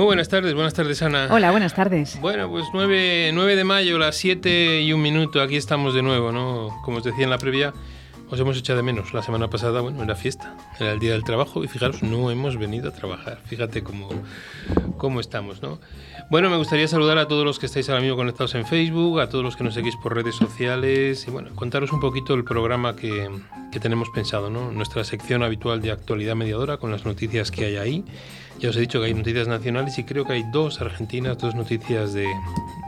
Muy buenas tardes, buenas tardes Ana. Hola, buenas tardes. Bueno, pues 9, 9 de mayo, las 7 y un minuto, aquí estamos de nuevo, ¿no? Como os decía en la previa, os hemos echado de menos. La semana pasada, bueno, era fiesta, era el día del trabajo y fijaros, no hemos venido a trabajar. Fíjate cómo, cómo estamos, ¿no? Bueno, me gustaría saludar a todos los que estáis ahora mismo conectados en Facebook, a todos los que nos seguís por redes sociales y bueno, contaros un poquito el programa que, que tenemos pensado, ¿no? Nuestra sección habitual de actualidad mediadora con las noticias que hay ahí. Ya os he dicho que hay noticias nacionales y creo que hay dos argentinas, dos noticias de,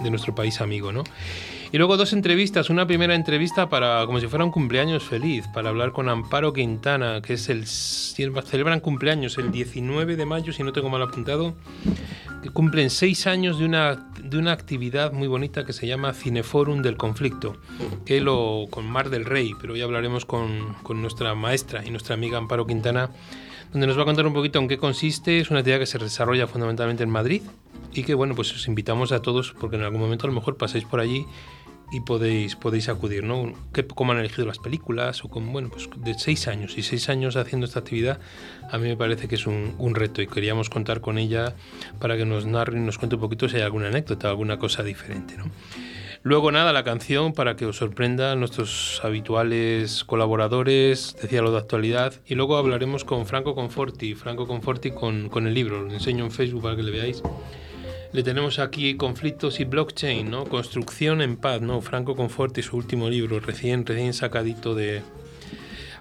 de nuestro país amigo, ¿no? Y luego dos entrevistas, una primera entrevista para como si fuera un cumpleaños feliz, para hablar con Amparo Quintana, que es el celebran cumpleaños el 19 de mayo, si no tengo mal apuntado, que cumplen seis años de una, de una actividad muy bonita que se llama Cineforum del Conflicto, que lo con Mar del Rey, pero ya hablaremos con, con nuestra maestra y nuestra amiga Amparo Quintana donde nos va a contar un poquito en qué consiste. Es una actividad que se desarrolla fundamentalmente en Madrid y que, bueno, pues os invitamos a todos porque en algún momento a lo mejor pasáis por allí y podéis, podéis acudir, ¿no? ¿Qué, ¿Cómo han elegido las películas? O con, bueno, pues de seis años y seis años haciendo esta actividad, a mí me parece que es un, un reto y queríamos contar con ella para que nos narre y nos cuente un poquito si hay alguna anécdota, alguna cosa diferente, ¿no? Luego nada, la canción para que os sorprenda nuestros habituales colaboradores, decía lo de actualidad, y luego hablaremos con Franco Conforti, Franco Conforti con, con el libro, lo enseño en Facebook para que le veáis. Le tenemos aquí Conflictos y Blockchain, ¿no? Construcción en paz, ¿no? Franco Conforti, su último libro, recién, recién sacadito de,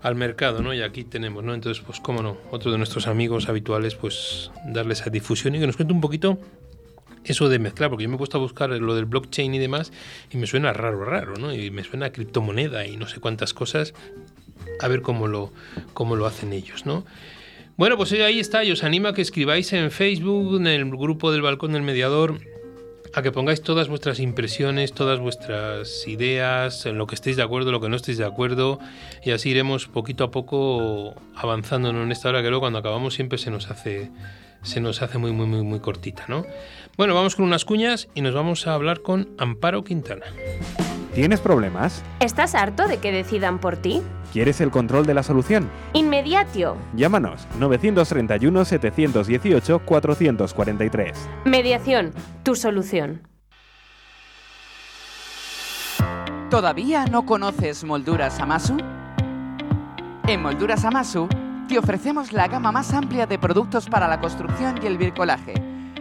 al mercado, ¿no? Y aquí tenemos, ¿no? Entonces, pues cómo no, otro de nuestros amigos habituales, pues darle esa difusión y que nos cuente un poquito eso de mezclar, porque yo me he puesto a buscar lo del blockchain y demás y me suena raro, raro, ¿no? Y me suena a criptomoneda y no sé cuántas cosas, a ver cómo lo, cómo lo hacen ellos, ¿no? Bueno, pues ahí está, y os animo a que escribáis en Facebook, en el grupo del Balcón del Mediador, a que pongáis todas vuestras impresiones, todas vuestras ideas, en lo que estéis de acuerdo, lo que no estéis de acuerdo, y así iremos poquito a poco avanzando en esta hora que luego cuando acabamos siempre se nos hace, se nos hace muy, muy, muy, muy cortita, ¿no? Bueno, vamos con unas cuñas y nos vamos a hablar con Amparo Quintana. ¿Tienes problemas? ¿Estás harto de que decidan por ti? ¿Quieres el control de la solución? Inmediatio. Llámanos 931 718 443. Mediación, tu solución. ¿Todavía no conoces Molduras Amasu? En Molduras Amasu te ofrecemos la gama más amplia de productos para la construcción y el bricolaje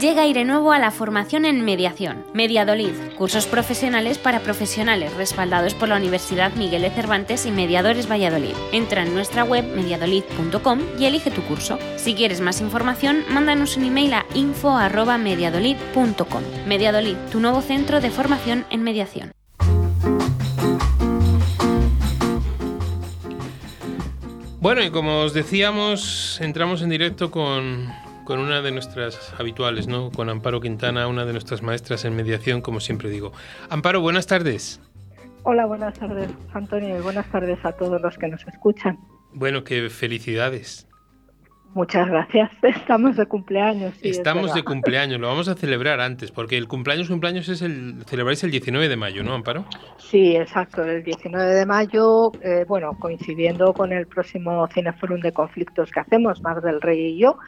Llega aire nuevo a la formación en mediación. Mediadolid, cursos profesionales para profesionales respaldados por la Universidad Miguel de Cervantes y Mediadores Valladolid. Entra en nuestra web mediadolid.com y elige tu curso. Si quieres más información, mándanos un email a info@mediadolid.com. Mediadolid, tu nuevo centro de formación en mediación. Bueno, y como os decíamos, entramos en directo con con una de nuestras habituales, ¿no? Con Amparo Quintana, una de nuestras maestras en mediación, como siempre digo. Amparo, buenas tardes. Hola, buenas tardes, Antonio, y buenas tardes a todos los que nos escuchan. Bueno, qué felicidades. Muchas gracias. Estamos de cumpleaños. Sí, Estamos de cumpleaños, lo vamos a celebrar antes, porque el cumpleaños, cumpleaños es el, celebráis el 19 de mayo, ¿no, Amparo? Sí, exacto, el 19 de mayo, eh, bueno, coincidiendo con el próximo Cineforum de Conflictos que hacemos, Mar del Rey y yo,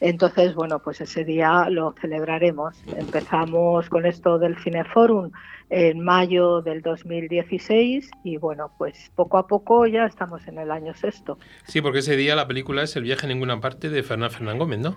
Entonces, bueno, pues ese día lo celebraremos. Empezamos con esto del Cineforum en mayo del 2016 y bueno, pues poco a poco ya estamos en el año sexto. Sí, porque ese día la película es El viaje a ninguna parte de Fernán Fernán Gómez, ¿no?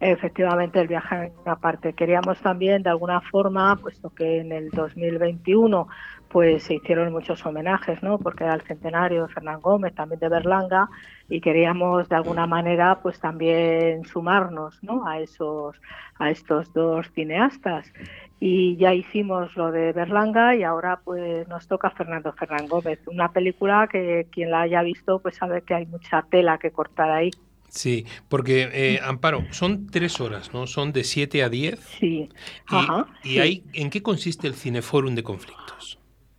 Efectivamente, el viaje a ninguna parte. Queríamos también, de alguna forma, puesto que en el 2021 pues se hicieron muchos homenajes, ¿no? Porque era el centenario de Fernán Gómez, también de Berlanga, y queríamos de alguna manera pues también sumarnos, ¿no? A esos, a estos dos cineastas. Y ya hicimos lo de Berlanga y ahora pues nos toca Fernando Fernán Gómez, una película que quien la haya visto pues sabe que hay mucha tela que cortar ahí. Sí, porque eh, Amparo, son tres horas, ¿no? Son de 7 a 10. Sí. Y, Ajá, y sí. ahí, ¿en qué consiste el Cineforum de conflictos?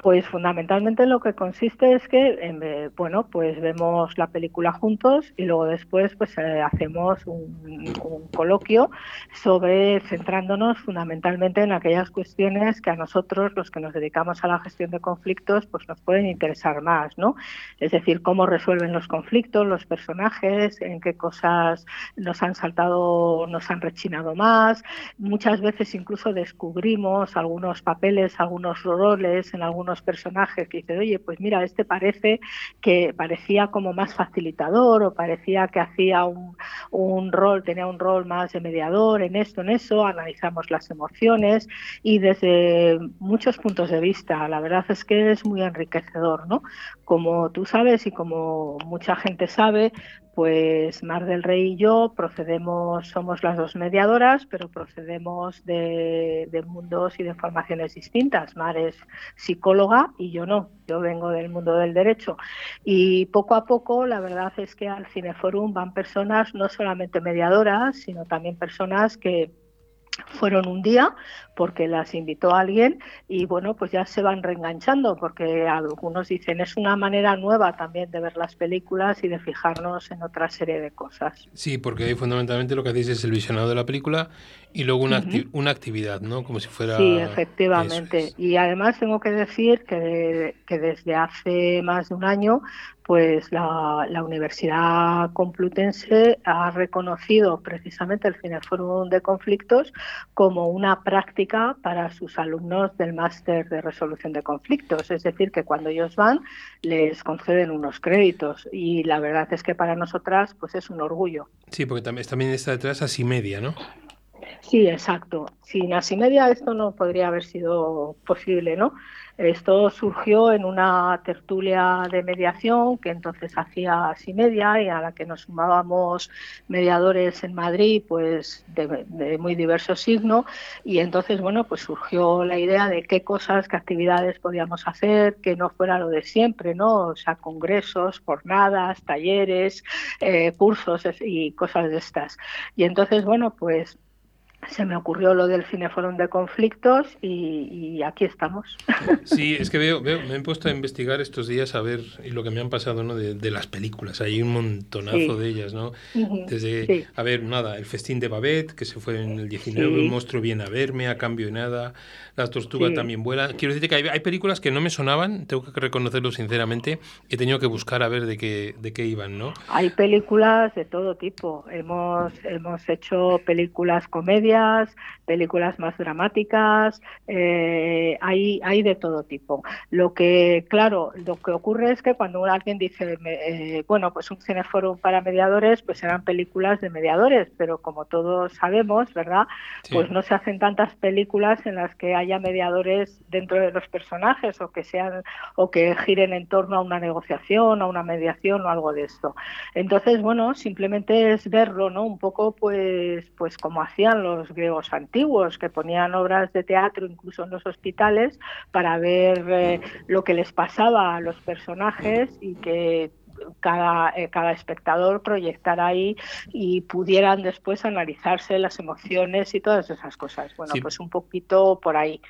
Pues fundamentalmente lo que consiste es que, eh, bueno, pues vemos la película juntos y luego después pues eh, hacemos un, un coloquio sobre centrándonos fundamentalmente en aquellas cuestiones que a nosotros, los que nos dedicamos a la gestión de conflictos, pues nos pueden interesar más, ¿no? Es decir, cómo resuelven los conflictos, los personajes, en qué cosas nos han saltado, nos han rechinado más. Muchas veces incluso descubrimos algunos papeles, algunos roles en algunos personajes que dicen, oye, pues mira, este parece que parecía como más facilitador o parecía que hacía un, un rol, tenía un rol más de mediador en esto, en eso, analizamos las emociones y desde muchos puntos de vista, la verdad es que es muy enriquecedor, ¿no? Como tú sabes y como mucha gente sabe, pues Mar del Rey y yo procedemos, somos las dos mediadoras, pero procedemos de, de, mundos y de formaciones distintas. Mar es psicóloga y yo no, yo vengo del mundo del derecho. Y poco a poco, la verdad es que al Cineforum van personas, no solamente mediadoras, sino también personas que fueron un día porque las invitó alguien y bueno pues ya se van reenganchando porque algunos dicen es una manera nueva también de ver las películas y de fijarnos en otra serie de cosas. Sí, porque ahí fundamentalmente lo que hacéis es el visionado de la película y luego una, uh -huh. una actividad, ¿no? Como si fuera... Sí, efectivamente. Es. Y además tengo que decir que, de, que desde hace más de un año pues la, la, Universidad Complutense ha reconocido precisamente el Cineforum de Conflictos como una práctica para sus alumnos del máster de resolución de conflictos. Es decir, que cuando ellos van les conceden unos créditos y la verdad es que para nosotras pues es un orgullo. Sí, porque también, también está detrás Asimedia, ¿no? Sí, exacto. Sin Asimedia esto no podría haber sido posible, ¿no? Esto surgió en una tertulia de mediación que entonces hacía Asimedia y a la que nos sumábamos mediadores en Madrid, pues de, muy diverso signo. Y entonces, bueno, pues surgió la idea de qué cosas, qué actividades podíamos hacer, que no fuera lo de siempre, ¿no? O sea, congresos, jornadas, talleres, eh, cursos y cosas de estas. Y entonces, bueno, pues se me ocurrió lo del Cineforum de conflictos y, y, aquí estamos. Sí, es que veo, veo, me he puesto a investigar estos días a ver y lo que me han pasado ¿no? de, de las películas. Hay un montonazo sí. de ellas, ¿no? Uh -huh. Desde, sí. a ver, nada, el festín de Babette, que se fue en el 19, sí. un monstruo viene a verme, a cambio de nada, la tortuga también vuela. Quiero decirte que hay, hay, películas que no me sonaban, tengo que reconocerlo sinceramente, he tenido que buscar a ver de qué, de qué iban, ¿no? Hay películas de todo tipo. Hemos, hemos hecho películas comedias películas más dramáticas, eh, hay, hay de todo tipo. Lo que, claro, lo que ocurre es que cuando alguien dice, eh, bueno, pues un cineforum para mediadores, pues serán películas de mediadores, pero como todos sabemos, ¿verdad? Sí. Pues no se hacen tantas películas en las que haya mediadores dentro de los personajes o que sean o que giren en torno a una negociación, a una mediación o algo de esto. Entonces, bueno, simplemente es verlo, ¿no? Un poco, pues, pues como hacían los griegos antiguos, que ponían obras de teatro incluso en los hospitales para ver eh, lo que les pasaba a los personajes y que cada, eh, cada espectador proyectara ahí y pudieran después analizarse las emociones y todas esas cosas. Bueno, sí. pues un poquito por ahí.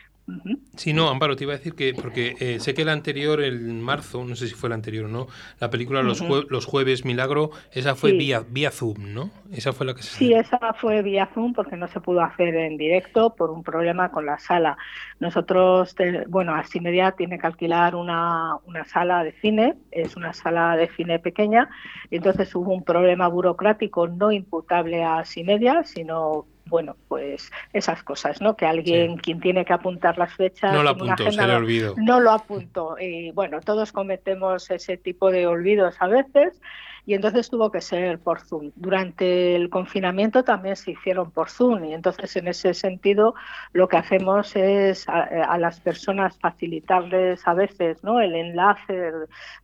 Sí, no, Amparo, te iba a decir que, porque eh, sé que el anterior, el marzo, no sé si fue el anterior o no, la película Los, los Jueves Milagro, esa fue vía, vía Zoom, ¿no? Esa fue la que se... Sí, esa fue vía Zoom porque no se pudo hacer en directo por un problema con la sala. Nosotros, bueno, Media tiene que alquilar una, una sala de cine, es una sala de cine pequeña, y entonces hubo un problema burocrático no imputable a Media, sino bueno, pues esas cosas, ¿no? Que alguien, quien tiene que apuntar las fechas. No lo apuntó, se le olvidó. No lo apuntó. Y bueno, todos cometemos ese tipo de olvidos a veces y entonces tuvo que ser por Zoom. Durante el confinamiento también se hicieron por Zoom y entonces en ese sentido lo que hacemos es a, las personas facilitarles a veces ¿no? el enlace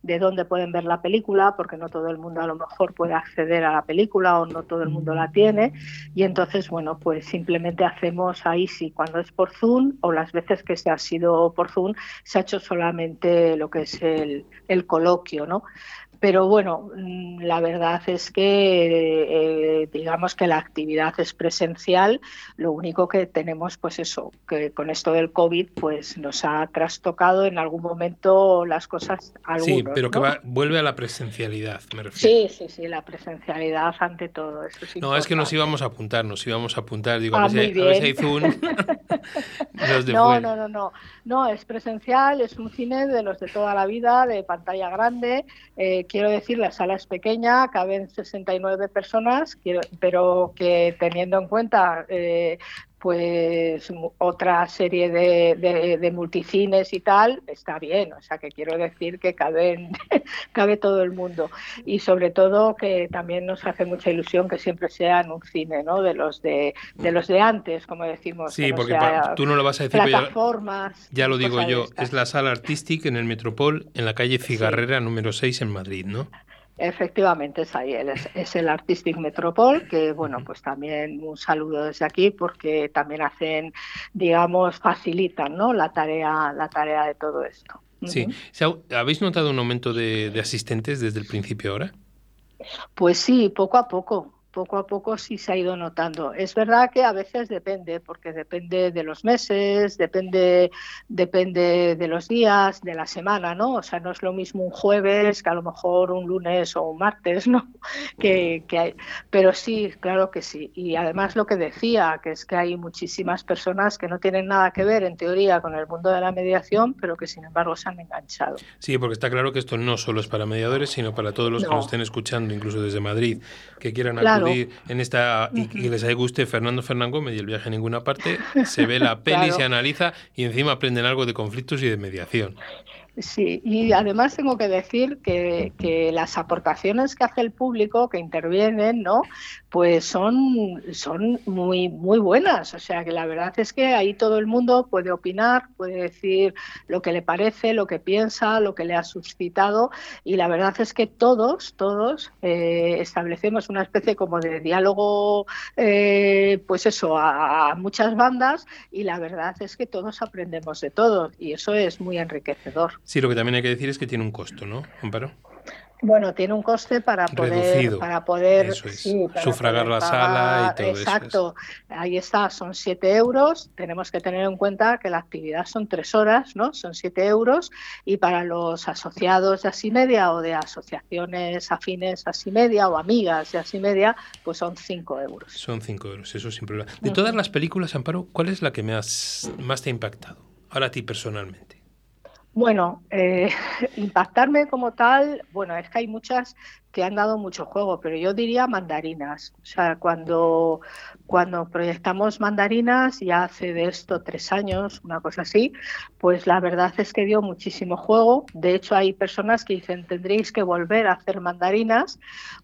de dónde pueden ver la película porque no todo el mundo a lo mejor puede acceder a la película o no todo el mundo la tiene y entonces bueno pues simplemente hacemos ahí sí cuando es por Zoom o las veces que se ha sido por Zoom se ha hecho solamente lo que es el, el coloquio, ¿no? Pero bueno, mm, la verdad es que eh, digamos que la actividad es presencial, lo único que tenemos pues eso, que con esto del COVID pues nos ha trastocado en algún momento las cosas algunos, Sí, pero que vuelve a la presencialidad, me refiero. Sí, sí, sí, la presencialidad ante todo. no, es que nos íbamos a apuntar, nos íbamos a apuntar, digo, a, ah, ver si, hay Zoom. no, no, no, no, no, es presencial, es un cine de los de toda la vida, de pantalla grande, eh, quiero decir, la sala es pequeña, caben 69 personas, pero que teniendo en cuenta eh, pues otra serie de, de, multicines y tal, está bien, o sea que quiero decir que cabe, cabe todo el mundo y sobre todo que también nos hace mucha ilusión que siempre sean un cine, ¿no? De los de, de los de antes, como decimos. Sí, porque tú no lo vas a decir, plataformas, ya, lo digo yo, es la sala artística en el Metropol, en la calle Cigarrera número 6 en Madrid, ¿no? Efectivamente, es ahí, es, el Artistic Metropol, que bueno, pues también un saludo desde aquí porque también hacen, digamos, facilitan ¿no? la, tarea, la tarea de todo esto. Sí, ¿habéis notado un aumento de, de asistentes desde el principio ahora? Pues sí, poco a poco poco a poco sí se ha ido notando. Es verdad que a veces depende, porque depende de los meses, depende, depende de los días, de la semana, ¿no? O sea, no es lo mismo un jueves que a lo mejor un lunes o un martes, ¿no? Que, que hay. Pero sí, claro que sí. Y además lo que decía, que es que hay muchísimas personas que no tienen nada que ver, en teoría, con el mundo de la mediación, pero que sin embargo se han enganchado. Sí, porque está claro que esto no solo es para mediadores, sino para todos los que nos estén escuchando, incluso desde Madrid, que quieran en esta y, les haya guste Fernando Fernán Gómez y el viaje a ninguna parte, se ve la peli, se analiza y encima aprenden algo de conflictos y de mediación. Sí, y además tengo que decir que, las aportaciones que hace el público que intervienen, ¿no? Pues son, son muy, muy buenas. O sea que la verdad es que ahí todo el mundo puede opinar, puede decir lo que le parece, lo que piensa, lo que le ha suscitado. Y la verdad es que todos, todos eh, establecemos una especie como de diálogo, eh, pues eso, a, a muchas bandas. Y la verdad es que todos aprendemos de todo. Y eso es muy enriquecedor. Sí, lo que también hay que decir es que tiene un costo, ¿no, Amparo? Bueno, tiene un coste para poder, para poder sufragar la sala y todo eso. Exacto, ahí está, son 7 euros. Tenemos que tener en cuenta que la actividad son 3 horas, ¿no? Son 7 euros. Y para los asociados de Asimedia o de asociaciones afines a Asimedia o amigas de Asimedia, pues son 5 euros. Son 5 euros, eso sin problema. De todas las películas, Amparo, ¿cuál es la que más, más te ha impactado? Ahora a ti personalmente. Bueno, eh, impactarme como tal, bueno, es que hay muchas que han dado mucho juego, pero yo diría mandarinas. O sea, cuando, cuando proyectamos mandarinas, ya hace de esto tres años, una cosa así, pues la verdad es que dio muchísimo juego. De hecho, hay personas que dicen, tendréis que volver a hacer mandarinas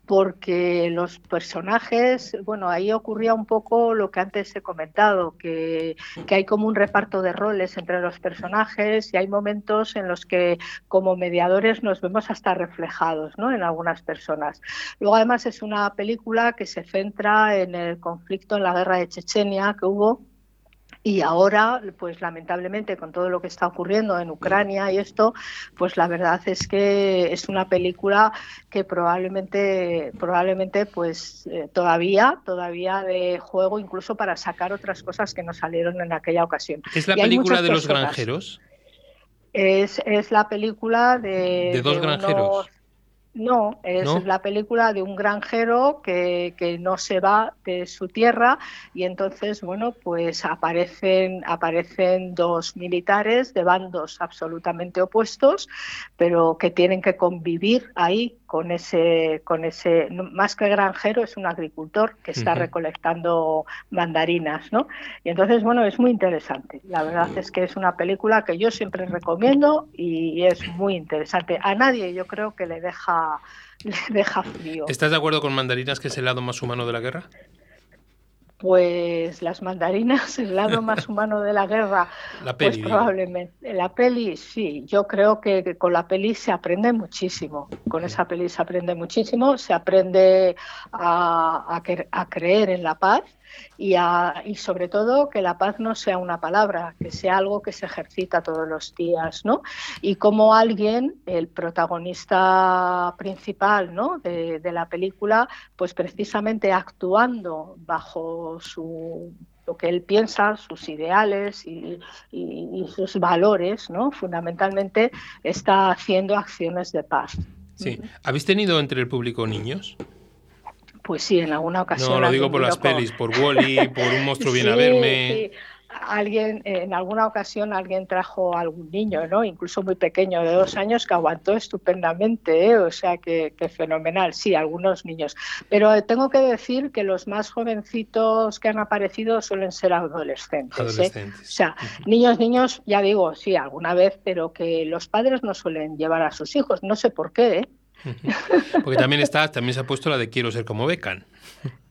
porque los personajes, bueno, ahí ocurría un poco lo que antes he comentado, que, que hay como un reparto de roles entre los personajes y hay momentos en los que como mediadores nos vemos hasta reflejados ¿no? en algunas personas Luego, además, es una película que se centra en el conflicto, en la guerra de Chechenia que hubo Y ahora, pues lamentablemente, con todo lo que está ocurriendo en Ucrania y esto, pues la verdad es que es una película que probablemente, probablemente, pues eh, todavía, todavía de juego, incluso para sacar otras cosas que no salieron en aquella ocasión. ¿Es la película de los granjeros? Es, es, la película de. ¿De dos granjeros? No, es la película de un granjero que, que, no se va de su tierra y entonces, bueno, pues aparecen, aparecen dos militares de bandos absolutamente opuestos, pero que tienen que convivir ahí con ese, con ese, más que granjero, es un agricultor que está recolectando mandarinas, ¿no? Y entonces, bueno, es muy interesante. La verdad es que es una película que yo siempre recomiendo y es muy interesante. A nadie yo creo que le deja, le deja frío. ¿Estás de acuerdo con mandarinas que es el lado más humano de la guerra? Pues las mandarinas, el lado más humano de la guerra, la pues probablemente. La peli, sí, yo creo que, con la peli se aprende muchísimo. Con esa peli se aprende muchísimo, se aprende a, a creer en la paz y, y, sobre todo que la paz no sea una palabra, que sea algo que se ejercita todos los días, ¿no? Y como alguien, el protagonista principal ¿no? de, la película, pues precisamente actuando bajo su lo que él piensa, sus ideales y, y, sus valores, ¿no? Fundamentalmente está haciendo acciones de paz. Sí. ¿Habéis tenido entre el público niños? Pues sí, en alguna ocasión. No, lo digo por las pelis, por Wally, por Un monstruo viene a verme. Alguien, en alguna ocasión alguien trajo a algún niño, ¿no? Incluso muy pequeño, de dos años, que aguantó estupendamente, ¿eh? o sea que, fenomenal, sí, algunos niños. Pero tengo que decir que los más jovencitos que han aparecido suelen ser adolescentes. ¿eh? adolescentes. O sea, niños, niños, ya digo, sí, alguna vez, pero que los padres no suelen llevar a sus hijos, no sé por qué, ¿eh? Porque también está, también se ha puesto la de quiero ser como Becan.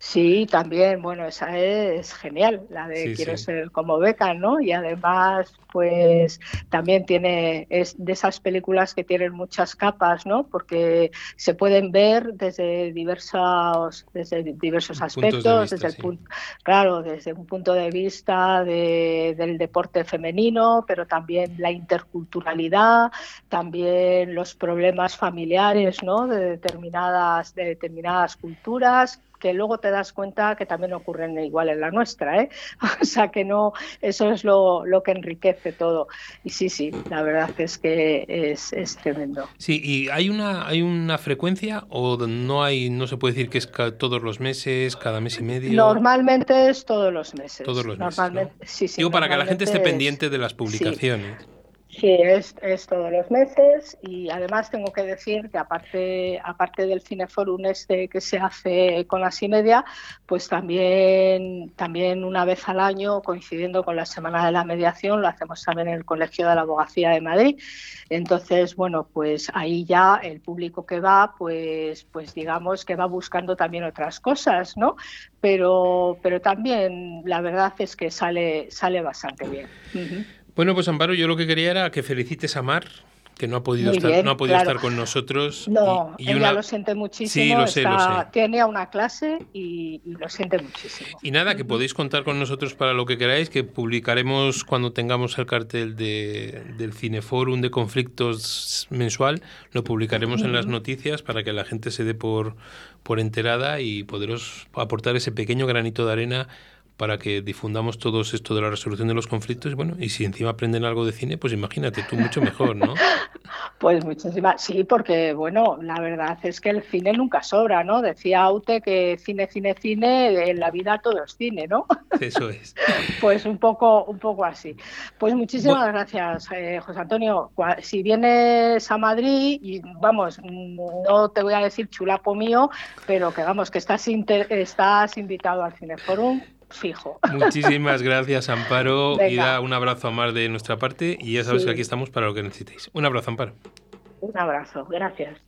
Sí, también, bueno, esa es genial, la de quiero ser como Becan, ¿no? Y además, pues también tiene, es de esas películas que tienen muchas capas, ¿no? Porque se pueden ver desde diversos, desde diversos aspectos, desde el punto, claro, desde un punto de vista del deporte femenino, pero también la interculturalidad, también los problemas familiares, ¿no? De determinadas, de determinadas culturas que luego te das cuenta que también ocurren igual en la nuestra, ¿eh? O sea que no, eso es lo, que enriquece todo. Y sí, sí, la verdad es que es, es, tremendo. Sí, y hay una, hay una frecuencia o no hay, no se puede decir que es todos los meses, cada mes y medio. Normalmente es todos los meses. Todos los meses. Normalmente, sí, sí, Digo para que la gente esté pendiente de las publicaciones. Sí, es, es, todos los meses y además tengo que decir que aparte, aparte del Cineforum este que se hace con la media, pues también, también una vez al año, coincidiendo con la Semana de la Mediación, lo hacemos también en el Colegio de la Abogacía de Madrid. Entonces, bueno, pues ahí ya el público que va, pues, pues digamos que va buscando también otras cosas, ¿no? Pero, pero también la verdad es que sale, sale bastante bien. Bueno, pues Amparo, yo lo que quería era que felicites a Mar, que no ha podido, estar, no ha podido estar con nosotros. No, y, ella lo siente muchísimo. Sí, lo sé, lo sé. Tiene una clase y, lo siente muchísimo. Y nada, que podéis contar con nosotros para lo que queráis, que publicaremos cuando tengamos el cartel de, del Cineforum de conflictos mensual, lo publicaremos en las noticias para que la gente se dé por, por enterada y poderos aportar ese pequeño granito de arena para que difundamos todo esto de la resolución de los conflictos. Bueno, y si encima aprenden algo de cine, pues imagínate, tú mucho mejor, ¿no? Pues muchísimas, sí, porque bueno, la verdad es que el cine nunca sobra, ¿no? Decía Aute que cine, cine, cine, en la vida todo es cine, ¿no? Eso es. pues un poco, un poco así. Pues muchísimas gracias, eh, José Antonio. Si vienes a Madrid, y vamos, no te voy a decir chulapo mío, pero que vamos, que estás, estás invitado al Cineforum fijo. Muchísimas gracias, Amparo. Y da un abrazo a más de nuestra parte. Y ya sabes que aquí estamos para lo que necesitéis. Un abrazo, Amparo. Un abrazo, gracias.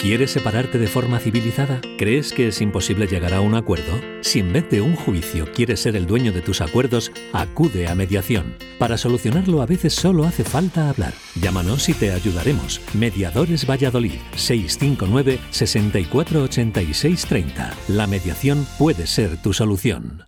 ¿Quieres separarte de forma civilizada? ¿Crees que es imposible llegar a un acuerdo? Si en vez de un juicio quieres ser el dueño de tus acuerdos, acude a mediación. Para solucionarlo a veces solo hace falta hablar. Llámanos y te ayudaremos. Mediadores Valladolid 659 648630. La mediación puede ser tu solución.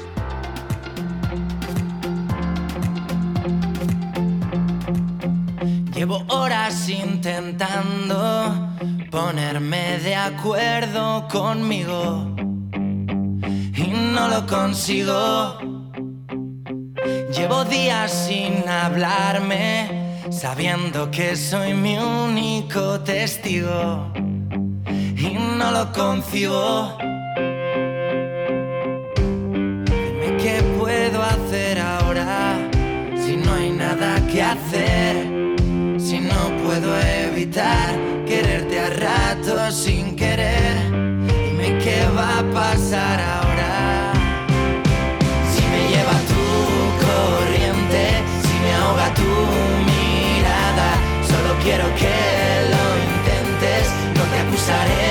Llevo horas intentando ponerme de acuerdo conmigo y no lo consigo. Llevo días sin hablarme, sabiendo que soy mi único testigo y no lo concibo. Dime qué puedo hacer ahora si no hay nada que hacer. Quererte a rato sin querer, dime qué va a pasar ahora. Si me lleva tu corriente, si me ahoga tu mirada, solo quiero que lo intentes, no te acusaré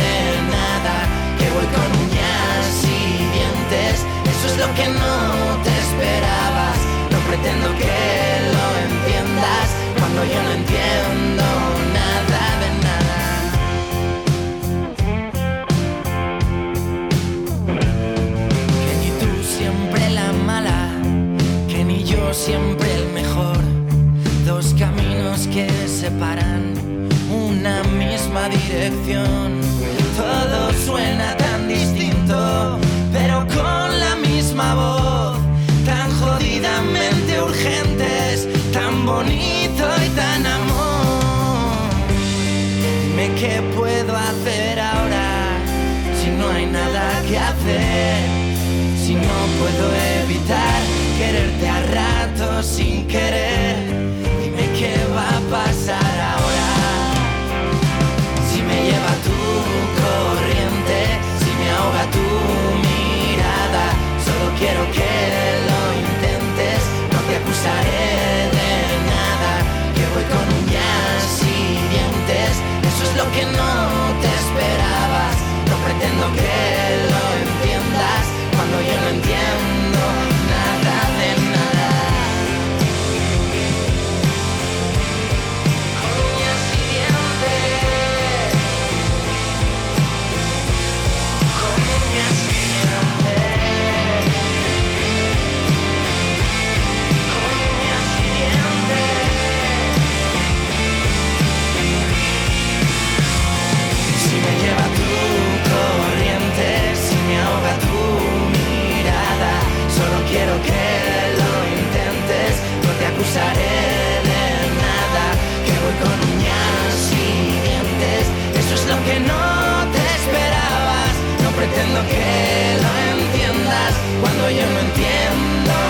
de nada, que voy con uñas y dientes, eso es lo que no te esperabas, no pretendo que lo entiendas. Cuando yo no entiendo Todo suena tan distinto, pero con la misma voz. Tan jodidamente urgentes, tan bonito y tan amor. Dime qué puedo hacer ahora si no hay nada que hacer. Si no puedo evitar quererte a rato sin querer. Acusaré de nada, que voy con uñas y dientes, eso es lo que no acusaré de nada, que voy con uñas y dientes, eso es lo que no te esperabas, no pretendo que lo entiendas, cuando yo no entiendo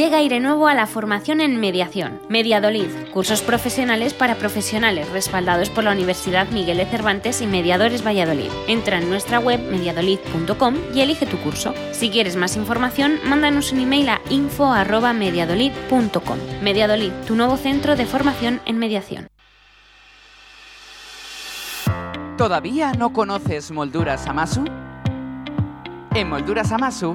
Llega aire nuevo a la formación en mediación. Mediadolid, cursos profesionales para profesionales respaldados por la Universidad Miguel de Cervantes y Mediadores Valladolid. Entra en nuestra web mediadolid.com y elige tu curso. Si quieres más información, mándanos un email a info@mediadolid.com. Mediadolid, tu nuevo centro de formación en mediación. ¿Todavía no conoces Molduras Amasu? En Molduras Amasu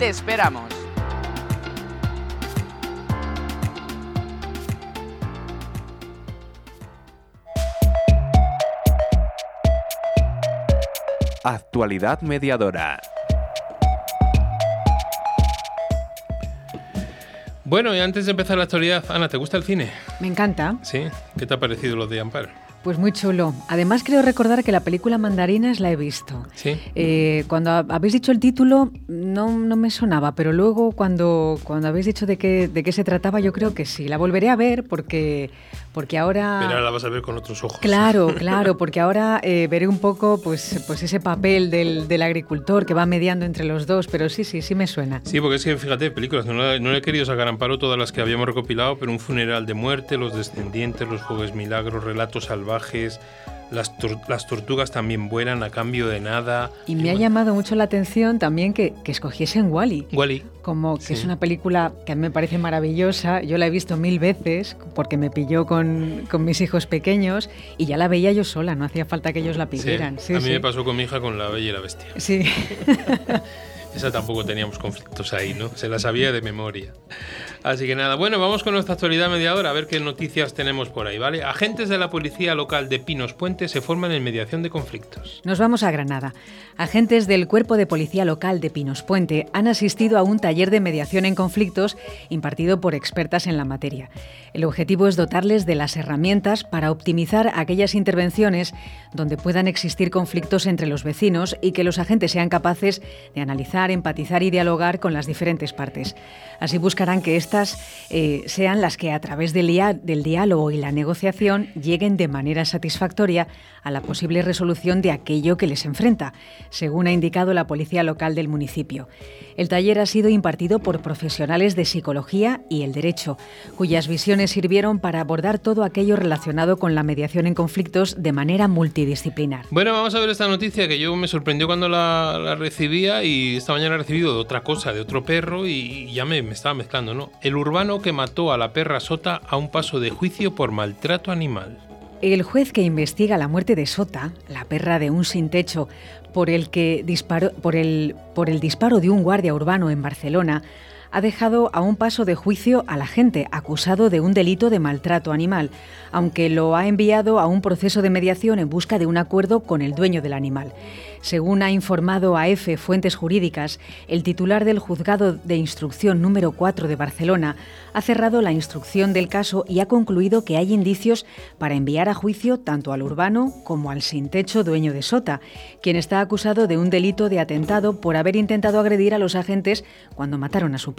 Te esperamos. Actualidad mediadora. Bueno, y antes de empezar la actualidad, Ana, ¿te gusta el cine? Me encanta. Sí. ¿Qué te ha parecido lo de Amparo? Pues muy chulo. Además, creo recordar que la película Mandarinas la he visto. Sí. Eh, cuando habéis dicho el título, no, no, me sonaba, pero luego cuando, cuando habéis dicho de qué, de qué se trataba, yo creo que sí. La volveré a ver porque, porque ahora... Pero ahora la vas a ver con otros ojos. Claro, claro, porque ahora eh, veré un poco pues, pues ese papel del, del, agricultor que va mediando entre los dos, pero sí, sí, sí me suena. Sí, porque es que, fíjate, películas, no, no le he querido sacar amparo todas las que habíamos recopilado, pero Un funeral de muerte, Los descendientes, Los juegos milagros, Relatos salvajes, las, tor las, tortugas también vuelan a cambio de nada. Y me y ha bueno. llamado mucho la atención también que, que escogiesen Wally. Wally. Como que Sí. es una película que a mí me parece maravillosa. Yo la he visto mil veces porque me pilló con, con mis hijos pequeños y ya la veía yo sola, no hacía falta que ellos la pidieran. Sí, a mí sí. me pasó con mi hija con La Bella y la Bestia. Sí. Esa tampoco teníamos conflictos ahí, ¿no? Se la sabía de memoria. Así que nada, bueno, vamos con nuestra actualidad mediadora a ver qué noticias tenemos por ahí, ¿vale? Agentes de la policía local de Pinos Puente se forman en mediación de conflictos. Nos vamos a Granada. Agentes del Cuerpo de Policía Local de Pinos Puente han asistido a un taller de mediación en conflictos impartido por expertas en la materia. El objetivo es dotarles de las herramientas para optimizar aquellas intervenciones donde puedan existir conflictos entre los vecinos y que los agentes sean capaces de analizar, empatizar y dialogar con las diferentes partes. Así buscarán que eh, sean las que a través del, del diálogo y la negociación lleguen de manera satisfactoria a la posible resolución de aquello que les enfrenta, según ha indicado la Policía Local del municipio. El taller ha sido impartido por profesionales de psicología y el derecho, cuyas visiones sirvieron para abordar todo aquello relacionado con la mediación en conflictos de manera multidisciplinar. Bueno, vamos a ver esta noticia que yo me sorprendió cuando la, recibía y esta mañana he recibido de otra cosa, de otro perro y ya me, me estaba mezclando, ¿no? El urbano que mató a la perra sota a un paso de juicio por maltrato animal. El juez que investiga la muerte de Sota, la perra de un sin techo, por el, que disparó, por, el, por el disparo de un guardia urbano en Barcelona, ha dejado a un paso de juicio al agente acusado de un delito de maltrato animal, aunque lo ha enviado a un proceso de mediación en busca de un acuerdo con el dueño del animal. Según ha informado a EFE Fuentes Jurídicas, el titular del Juzgado de Instrucción número 4 de Barcelona ha cerrado la instrucción del caso y ha concluido que hay indicios para enviar a juicio tanto al urbano como al sin techo dueño de Sota, quien está acusado de un delito de atentado por haber intentado agredir a los agentes cuando mataron a su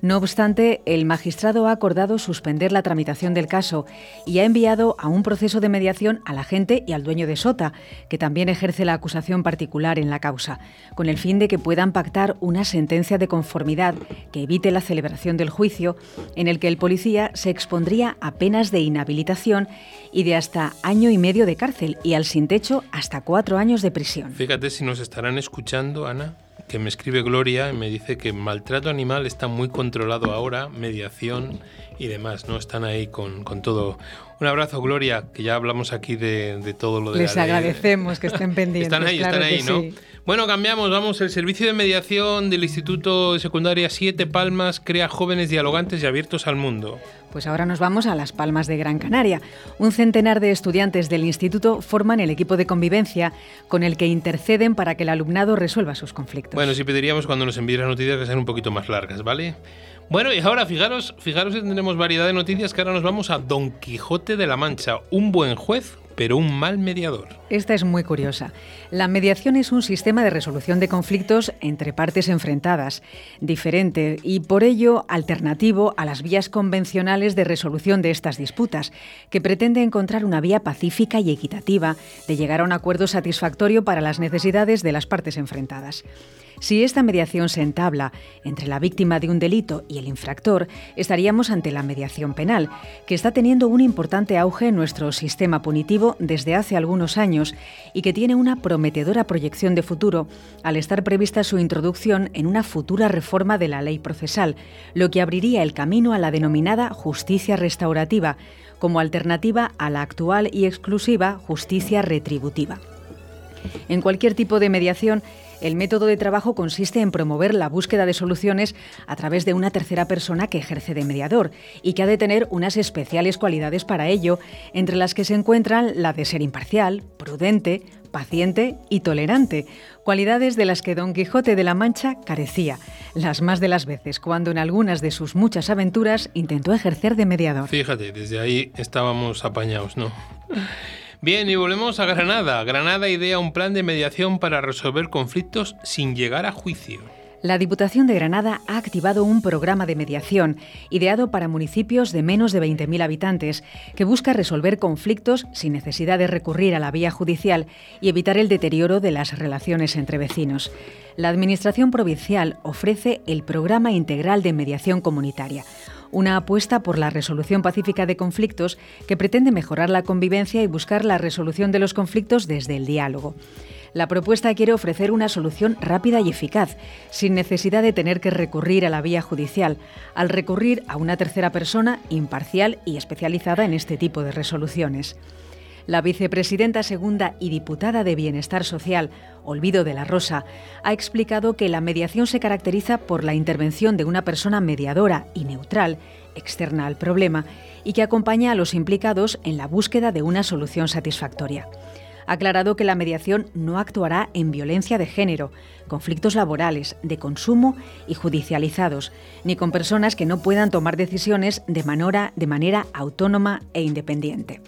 No obstante, el magistrado ha acordado suspender la tramitación del caso y ha enviado a un proceso de mediación al agente y al dueño de Sota, que también ejerce la acusación particular en la causa, con el fin de que puedan pactar una sentencia de conformidad que evite la celebración del juicio, en el que el policía se expondría a penas de inhabilitación y de hasta año y medio de cárcel y al sin techo hasta cuatro años de prisión. Fíjate si nos estarán escuchando, Ana, que me escribe Gloria y me dice que maltrato animal está muy controlado ahora, mediación y demás, ¿no? Están ahí con, con todo. Un abrazo, Gloria, que ya hablamos aquí de, de todo lo de Les la ley. agradecemos que estén pendientes. Están ahí, claro están ahí, ¿no? sí. Bueno, cambiamos, vamos. El servicio de mediación del Instituto de Secundaria Siete Palmas crea jóvenes dialogantes y abiertos al mundo. Pues ahora nos vamos a Las Palmas de Gran Canaria. Un centenar de estudiantes del instituto forman el equipo de convivencia con el que interceden para que el alumnado resuelva sus conflictos. Bueno, sí pediríamos cuando nos envíen las noticias que sean un poquito más largas, ¿vale? Bueno, y ahora fijaros, fijaros que tendremos variedad de noticias que ahora nos vamos a Don Quijote de la Mancha, un buen juez pero un mal mediador. Esta es muy curiosa. La mediación es un sistema de resolución de conflictos entre partes enfrentadas, diferente y por ello alternativo a las vías convencionales de resolución de estas disputas, que pretende encontrar una vía pacífica y equitativa de llegar a un acuerdo satisfactorio para las necesidades de las partes enfrentadas. Si esta mediación se entabla entre la víctima de un delito y el infractor, estaríamos ante la mediación penal, que está teniendo un importante auge en nuestro sistema punitivo desde hace algunos años y que tiene una prometedora proyección de futuro al estar prevista su introducción en una futura reforma de la ley procesal, lo que abriría el camino a la denominada justicia restaurativa, como alternativa a la actual y exclusiva justicia retributiva. En cualquier tipo de mediación, el método de trabajo consiste en promover la búsqueda de soluciones a través de una tercera persona que ejerce de mediador y que ha de tener unas especiales cualidades para ello, entre las que se encuentran la de ser imparcial, prudente, paciente y tolerante, cualidades de las que Don Quijote de la Mancha carecía, las más de las veces cuando en algunas de sus muchas aventuras intentó ejercer de mediador. Fíjate, desde ahí estábamos apañados, ¿no? Bien, y volvemos a Granada. Granada idea un plan de mediación para resolver conflictos sin llegar a juicio. La Diputación de Granada ha activado un programa de mediación ideado para municipios de menos de 20.000 habitantes que busca resolver conflictos sin necesidad de recurrir a la vía judicial y evitar el deterioro de las relaciones entre vecinos. La Administración Provincial ofrece el Programa Integral de Mediación Comunitaria una apuesta por la resolución pacífica de conflictos que pretende mejorar la convivencia y buscar la resolución de los conflictos desde el diálogo. La propuesta quiere ofrecer una solución rápida y eficaz, sin necesidad de tener que recurrir a la vía judicial, al recurrir a una tercera persona imparcial y especializada en este tipo de resoluciones. La vicepresidenta segunda y diputada de Bienestar Social, Olvido de la Rosa, ha explicado que la mediación se caracteriza por la intervención de una persona mediadora y neutral, externa al problema, y que acompaña a los implicados en la búsqueda de una solución satisfactoria ha aclarado que la mediación no actuará en violencia de género, conflictos laborales, de consumo y judicializados, ni con personas que no puedan tomar decisiones de manera, de manera autónoma e independiente.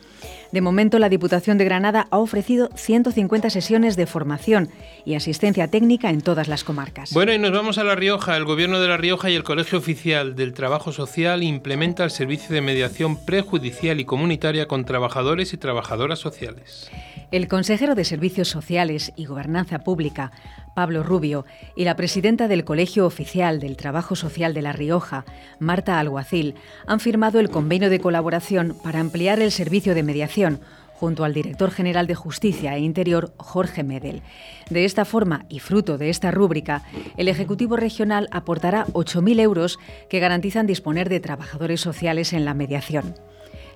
De momento, la Diputación de Granada ha ofrecido 150 sesiones de formación y asistencia técnica en todas las comarcas. Bueno, y nos vamos a La Rioja. El Gobierno de La Rioja y el Colegio Oficial del Trabajo Social implementa el servicio de mediación prejudicial y comunitaria con trabajadores y trabajadoras sociales. El consejero de Servicios Sociales y Gobernanza Pública, Pablo Rubio, y la presidenta del Colegio Oficial del Trabajo Social de La Rioja, Marta Alguacil, han firmado el convenio de colaboración para ampliar el servicio de mediación junto al director general de Justicia e Interior, Jorge Medel. De esta forma, y fruto de esta rúbrica, el Ejecutivo Regional aportará 8.000 euros que garantizan disponer de trabajadores sociales en la mediación.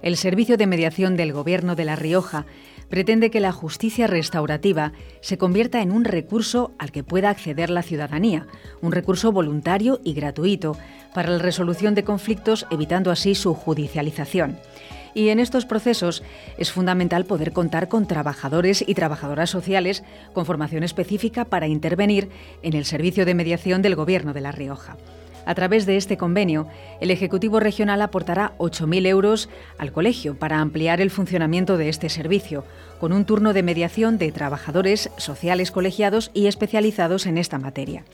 El Servicio de Mediación del Gobierno de La Rioja pretende que la justicia restaurativa se convierta en un recurso al que pueda acceder la ciudadanía, un recurso voluntario y gratuito para la resolución de conflictos, evitando así su judicialización. Y en estos procesos es fundamental poder contar con trabajadores y trabajadoras sociales con formación específica para intervenir en el servicio de mediación del Gobierno de La Rioja. A través de este convenio, el Ejecutivo Regional aportará 8.000 euros al colegio para ampliar el funcionamiento de este servicio, con un turno de mediación de trabajadores sociales colegiados y especializados en esta materia.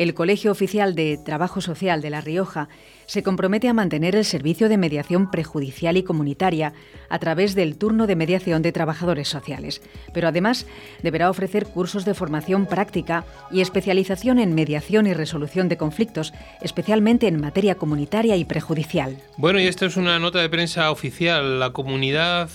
El Colegio Oficial de Trabajo Social de La Rioja se compromete a mantener el servicio de mediación prejudicial y comunitaria a través del turno de mediación de trabajadores sociales, pero además deberá ofrecer cursos de formación práctica y especialización en mediación y resolución de conflictos, especialmente en materia comunitaria y prejudicial. Bueno, y esta es una nota de prensa oficial. La comunidad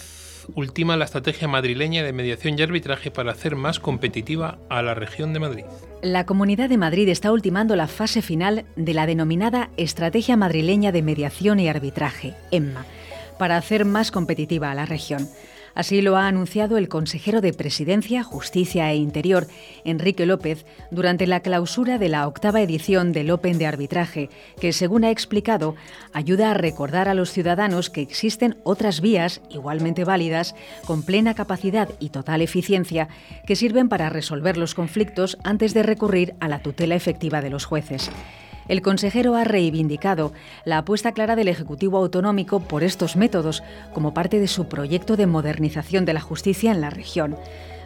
ultima la estrategia madrileña de mediación y arbitraje para hacer más competitiva a la región de Madrid. La Comunidad de Madrid está ultimando la fase final de la denominada Estrategia Madrileña de Mediación y Arbitraje, EMMA, para hacer más competitiva a la región. Así lo ha anunciado el consejero de Presidencia, Justicia e Interior, Enrique López, durante la clausura de la octava edición del Open de Arbitraje, que, según ha explicado, ayuda a recordar a los ciudadanos que existen otras vías igualmente válidas, con plena capacidad y total eficiencia, que sirven para resolver los conflictos antes de recurrir a la tutela efectiva de los jueces. El consejero ha reivindicado la apuesta clara del Ejecutivo Autonómico por estos métodos como parte de su proyecto de modernización de la justicia en la región.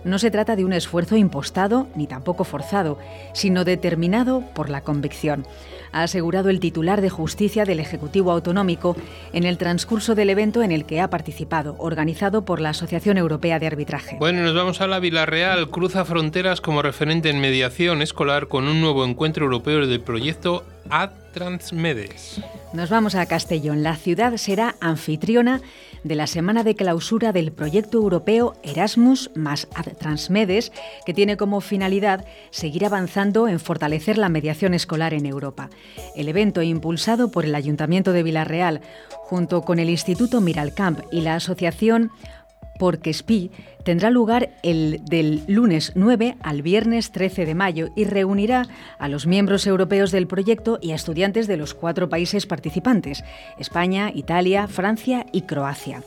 No se trata de un esfuerzo impostado ni tampoco forzado, sino determinado por la convicción ha asegurado el titular de Justicia del Ejecutivo Autonómico en el transcurso del evento en el que ha participado, organizado por la Asociación Europea de Arbitraje. Bueno, nos vamos a la Villarreal. Cruza fronteras como referente en mediación escolar con un nuevo encuentro europeo del proyecto Ad Transmedes. Nos vamos a Castellón. La ciudad será anfitriona de la semana de clausura del proyecto europeo Erasmus más Transmedes, que tiene como finalidad seguir avanzando en fortalecer la mediación escolar en Europa. El evento, impulsado por el Ayuntamiento de Villarreal, junto con el Instituto Miralcamp y la Asociación porque SPI tendrá lugar el del lunes 9 al viernes 13 de mayo y reunirá a los miembros europeos del proyecto y a estudiantes de los cuatro países participantes, España, Italia, Francia y Croacia.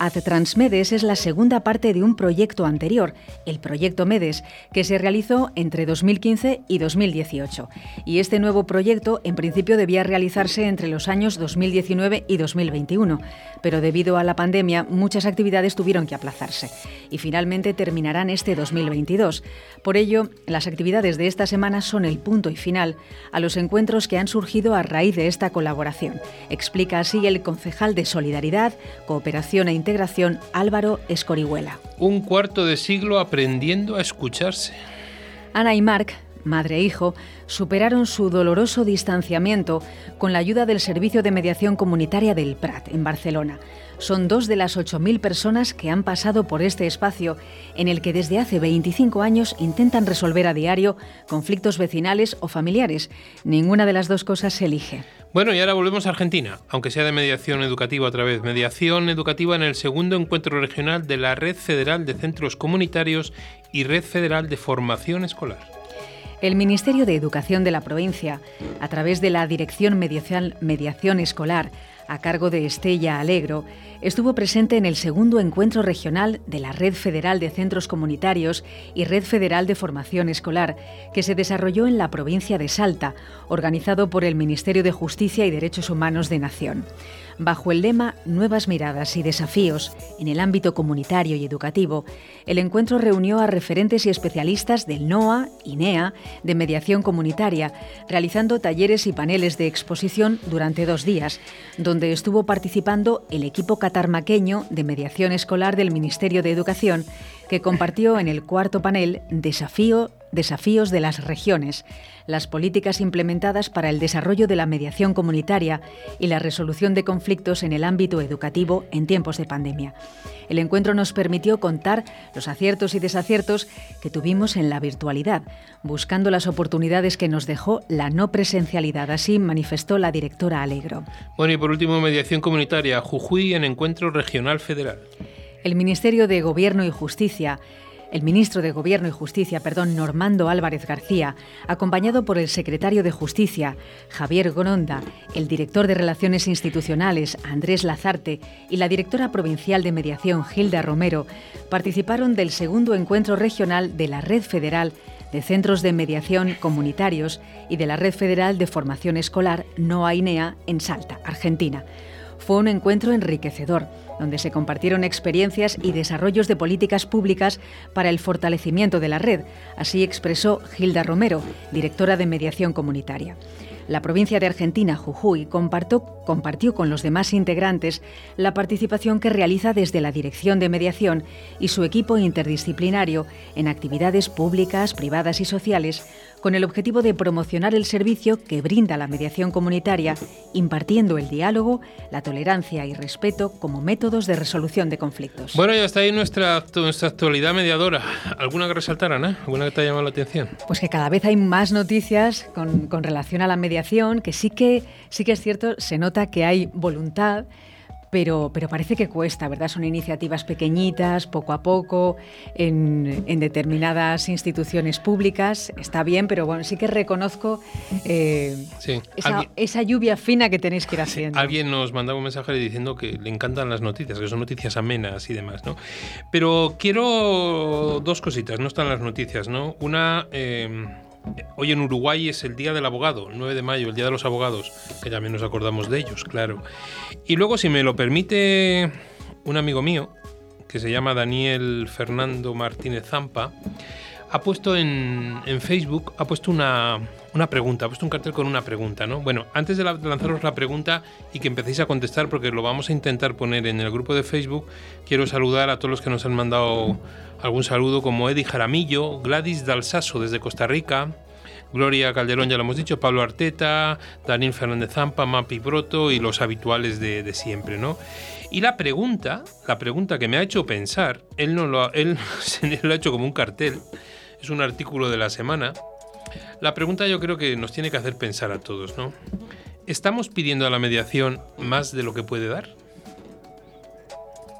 Ad Transmedes es la segunda parte de un proyecto anterior, el Proyecto Medes, que se realizó entre 2015 y 2018. Y este nuevo proyecto en principio debía realizarse entre los años 2019 y 2021, pero debido a la pandemia muchas actividades tuvieron que aplazarse y finalmente terminarán este 2022. Por ello, las actividades de esta semana son el punto y final a los encuentros que han surgido a raíz de esta colaboración. Explica así el concejal de Solidaridad, Cooperación e Integración Álvaro Escorihuela. Un cuarto de siglo aprendiendo a escucharse. Ana y Marc madre e hijo, superaron su doloroso distanciamiento con la ayuda del Servicio de Mediación Comunitaria del Prat, en Barcelona. Son dos de las 8.000 personas que han pasado por este espacio en el que desde hace 25 años intentan resolver a diario conflictos vecinales o familiares. Ninguna de las dos cosas se elige. Bueno, y ahora volvemos a Argentina, aunque sea de mediación educativa otra vez. Mediación educativa en el segundo encuentro regional de la Red Federal de Centros Comunitarios y Red Federal de Formación Escolar. El Ministerio de Educación de la provincia, a través de la Dirección Mediación Escolar, a cargo de Estella Alegro, estuvo presente en el segundo encuentro regional de la Red Federal de Centros Comunitarios y Red Federal de Formación Escolar, que se desarrolló en la provincia de Salta, organizado por el Ministerio de Justicia y Derechos Humanos de Nación. Bajo el lema Nuevas miradas y desafíos en el ámbito comunitario y educativo, el encuentro reunió a referentes y especialistas del NOA y NEA de mediación comunitaria, realizando talleres y paneles de exposición durante dos días, donde estuvo participando el equipo catarmaqueño de mediación escolar del Ministerio de Educación, que compartió en el cuarto panel Desafío, Desafíos de las regiones, las políticas implementadas para el desarrollo de la mediación comunitaria y la resolución de conflictos en el ámbito educativo en tiempos de pandemia. El encuentro nos permitió contar los aciertos y desaciertos que tuvimos en la virtualidad, buscando las oportunidades que nos dejó la no presencialidad. Así manifestó la directora Alegro. Bueno, y por último, mediación comunitaria, Jujuy en encuentro regional federal. El Ministerio de Gobierno y Justicia el ministro de Gobierno y Justicia, perdón, Normando Álvarez García, acompañado por el secretario de Justicia, Javier Gronda, el director de Relaciones Institucionales, Andrés Lazarte, y la directora provincial de Mediación, Gilda Romero, participaron del segundo encuentro regional de la Red Federal de Centros de Mediación Comunitarios y de la Red Federal de Formación Escolar No AINEA en Salta, Argentina. Fue un encuentro enriquecedor donde se compartieron experiencias y desarrollos de políticas públicas para el fortalecimiento de la red. Así expresó Gilda Romero, directora de Mediación Comunitaria. La provincia de Argentina, Jujuy, compartió, compartió, con los demás integrantes la participación que realiza desde la Dirección de Mediación y su equipo interdisciplinario en actividades públicas, privadas y sociales con el objetivo de promocionar el servicio que brinda la mediación comunitaria, impartiendo el diálogo, la tolerancia y respeto como métodos de resolución de conflictos. Bueno, ya está ahí nuestra, nuestra actualidad mediadora. ¿Alguna que resaltar, Ana? ¿Alguna que te ha llamado la atención? Pues que cada vez hay más noticias con, con relación a la mediación, que sí que, sí que es cierto, se nota que hay voluntad pero, pero parece que cuesta, ¿verdad? Son iniciativas pequeñitas, poco a poco, en, determinadas instituciones públicas. Está bien, pero bueno, sí que reconozco eh, esa, lluvia fina que tenéis que ir haciendo. Alguien nos mandaba un mensaje diciendo que le encantan las noticias, que son noticias amenas y demás, ¿no? Pero quiero dos cositas, no están las noticias, ¿no? Una... Eh, Hoy en Uruguay es el Día del Abogado, el 9 de mayo, el Día de los Abogados, que también nos acordamos de ellos, claro. Y luego, si me lo permite un amigo mío, que se llama Daniel Fernando Martínez Zampa, ha puesto en, Facebook, ha puesto una, pregunta, ha puesto un cartel con una pregunta, ¿no? Bueno, antes de, lanzaros la pregunta y que empecéis a contestar, porque lo vamos a intentar poner en el grupo de Facebook, quiero saludar a todos los que nos han mandado algún saludo, como Eddie Jaramillo, Gladys Dalsaso desde Costa Rica, Gloria Calderón, ya lo hemos dicho, Pablo Arteta, Daniel Fernández Zampa, Mapi Broto y los habituales de, de siempre, ¿no? Y la pregunta, la pregunta que me ha hecho pensar, él no lo él lo ha hecho como un cartel, es un artículo de la semana. La pregunta yo creo que nos tiene que hacer pensar a todos, ¿no? ¿Estamos pidiendo a la mediación más de lo que puede dar?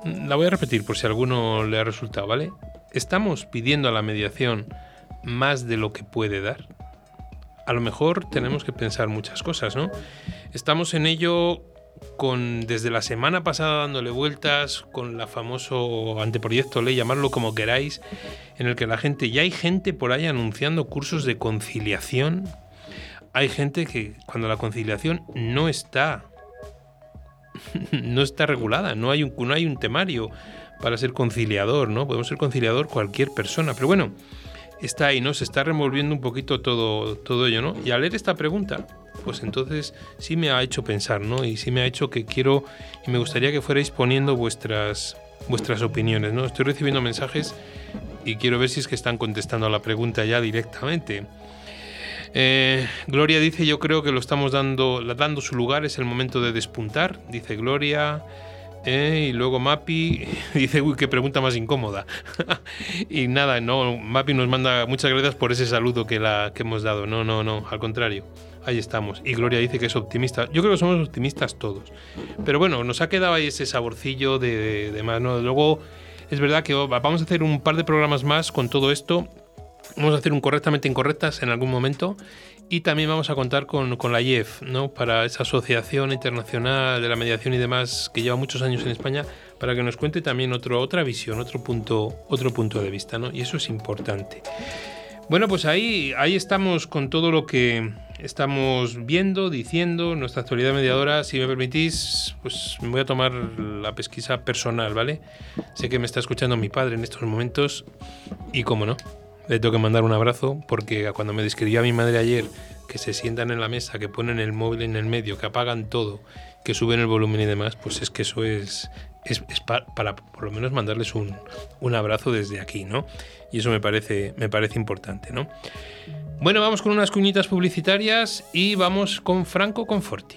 La voy a repetir por si a alguno le ha resultado, ¿vale? ¿Estamos pidiendo a la mediación más de lo que puede dar? A lo mejor tenemos que pensar muchas cosas, ¿no? Estamos en ello con desde la semana pasada dándole vueltas con la famoso anteproyecto ley, llamarlo como queráis, en el que la gente, ya hay gente por ahí anunciando cursos de conciliación. Hay gente que cuando la conciliación no está no está regulada, no hay un, no hay un temario para ser conciliador, ¿no? Podemos ser conciliador cualquier persona, pero bueno, está ahí, ¿no? Se está revolviendo un poquito todo, todo ello, ¿no? Y al leer esta pregunta, pues entonces sí me ha hecho pensar, ¿no? Y sí me ha hecho que quiero y me gustaría que fuerais poniendo vuestras, vuestras opiniones, ¿no? Estoy recibiendo mensajes y quiero ver si es que están contestando a la pregunta ya directamente. Eh, Gloria dice, yo creo que lo estamos dando, dando su lugar, es el momento de despuntar, dice Gloria. Eh, y luego Mapi dice, uy, qué pregunta más incómoda. y nada, no, Mapi nos manda muchas gracias por ese saludo que, la, que hemos dado. No, no, no, al contrario. Ahí estamos. Y Gloria dice que es optimista. Yo creo que somos optimistas todos. Pero bueno, nos ha quedado ahí ese saborcillo de, de, más. ¿no? Luego, es verdad que vamos a hacer un par de programas más con todo esto. Vamos a hacer un correctamente incorrectas en algún momento. Y también vamos a contar con, con, la IEF, ¿no? para esa Asociación Internacional de la Mediación y demás que lleva muchos años en España, para que nos cuente también otro, otra visión, otro punto, otro punto de vista. ¿no? Y eso es importante. Bueno, pues ahí, ahí estamos con todo lo que, estamos viendo, diciendo, nuestra actualidad mediadora. Si me permitís, pues me voy a tomar la pesquisa personal, ¿vale? Sé que me está escuchando mi padre en estos momentos y, como no, le tengo que mandar un abrazo porque cuando me describió a mi madre ayer que se sientan en la mesa, que ponen el móvil en el medio, que apagan todo, que suben el volumen y demás, pues es que eso es, es, para, para, por lo menos mandarles un, un abrazo desde aquí, ¿no? Y eso me parece, me parece importante, ¿no? Bueno, vamos con unas cuñitas publicitarias y vamos con Franco Conforti.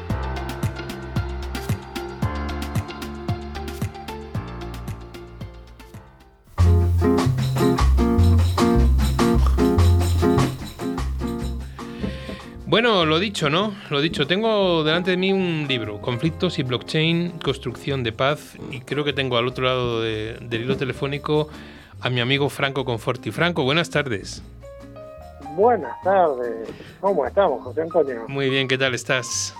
Bueno, lo dicho, ¿no? Lo dicho, tengo delante de mí un libro, Conflictos y Blockchain, Construcción de Paz, y creo que tengo al otro lado del hilo telefónico a mi amigo Franco Conforti. Franco, buenas tardes. Buenas tardes. ¿Cómo estamos, José Antonio? Muy bien, ¿qué tal estás?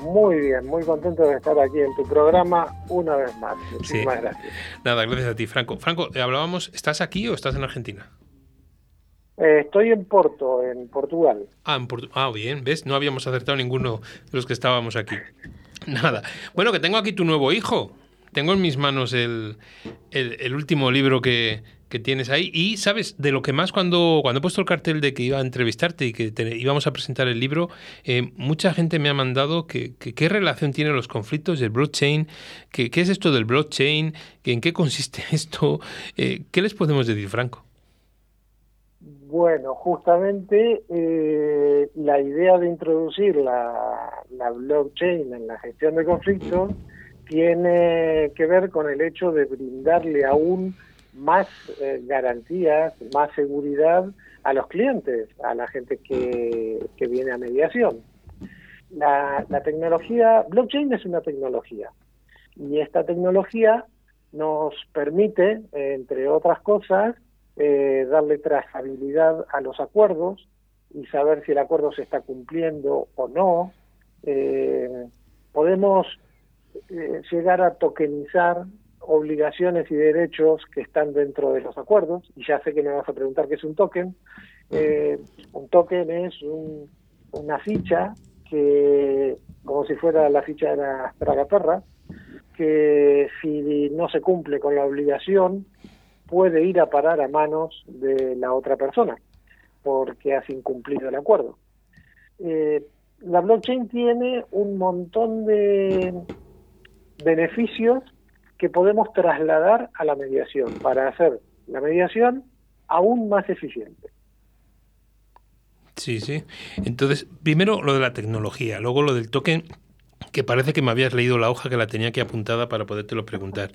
Muy bien, muy contento de estar aquí en tu programa una vez más. Muchísimas gracias. Nada, gracias a ti, Franco. Franco, eh, hablábamos, ¿estás aquí o estás en Argentina? Eh, estoy en Porto, en Portugal. Ah, en ah, bien, ¿ves? No habíamos acertado ninguno de los que estábamos aquí. Nada. Bueno, que tengo aquí tu nuevo hijo. Tengo en mis manos el, el último libro que, que tienes ahí. Y sabes, de lo que más cuando, cuando he puesto el cartel de que iba a entrevistarte y que íbamos a presentar el libro, eh, mucha gente me ha mandado que, qué relación tienen los conflictos del blockchain, que, qué es esto del blockchain, que, en qué consiste esto. Eh, ¿Qué les podemos decir, Franco? Bueno, justamente eh, la idea de introducir la, la blockchain en la gestión de conflictos tiene que ver con el hecho de brindarle a un más eh, garantías, más seguridad a los clientes, a la gente que, viene a mediación. La, tecnología, blockchain es una tecnología y esta tecnología nos permite, entre otras cosas, eh, darle trazabilidad a los acuerdos y saber si el acuerdo se está cumpliendo o no. Eh, podemos llegar a tokenizar obligaciones y derechos que están dentro de los acuerdos, y ya sé que me vas a preguntar qué es un token. Eh, un token es una ficha que, como si fuera la ficha de la tragaperra, que si no se cumple con la obligación, puede ir a parar a manos de la otra persona, porque has incumplido el acuerdo. Eh, la blockchain tiene un montón de beneficios que podemos trasladar a la mediación para hacer la mediación aún más eficiente. Sí, sí. Entonces, primero lo de la tecnología, luego lo del token, que parece que me habías leído la hoja que la tenía aquí apuntada para podértelo preguntar.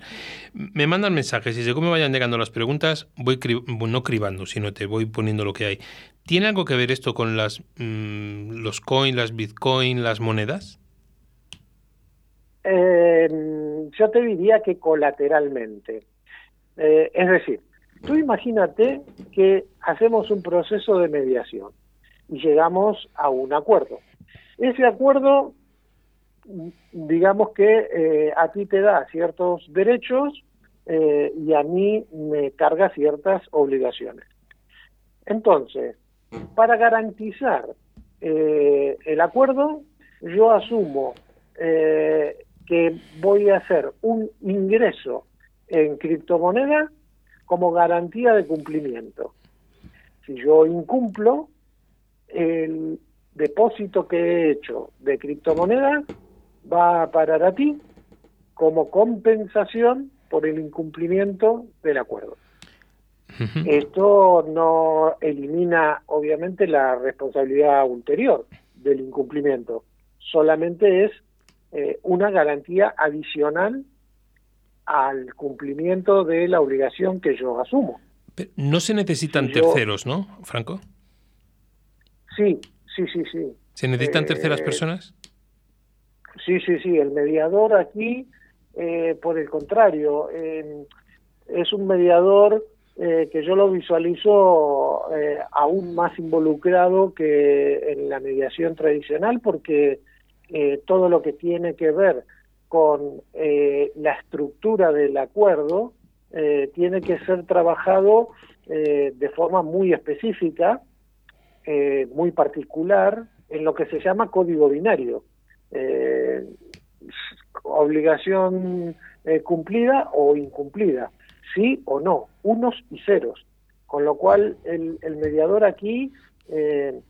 Me mandan mensajes y según me vayan llegando las preguntas, voy no cribando, sino te voy poniendo lo que hay. ¿Tiene algo que ver esto con las mm, los coins, las bitcoin, las monedas? Eh, yo te diría que colateralmente. Eh, es decir, tú imagínate que hacemos un proceso de mediación y llegamos a un acuerdo. Ese acuerdo, digamos que eh, a ti te da ciertos derechos eh, y a mí me carga ciertas obligaciones. Entonces, para garantizar el acuerdo, yo asumo que voy a hacer un ingreso en criptomoneda como garantía de cumplimiento. Si yo incumplo, el depósito que he hecho de criptomoneda va a parar a ti como compensación por el incumplimiento del acuerdo. Esto no elimina, obviamente, la responsabilidad ulterior del incumplimiento, solamente es eh, una garantía adicional al cumplimiento de la obligación que yo asumo. no se necesitan terceros, ¿no, Franco? Sí, sí, sí, sí. ¿Se necesitan terceras eh, personas? Sí, sí, sí. El mediador aquí, eh, por el contrario, es un mediador que yo lo visualizo aún más involucrado que en la mediación tradicional porque eh, todo lo que tiene que ver con eh, la estructura del acuerdo eh, tiene que ser trabajado de forma muy específica, muy particular, en lo que se llama código binario. Obligación cumplida o incumplida, sí o no, unos y ceros. Con lo cual el, el mediador aquí,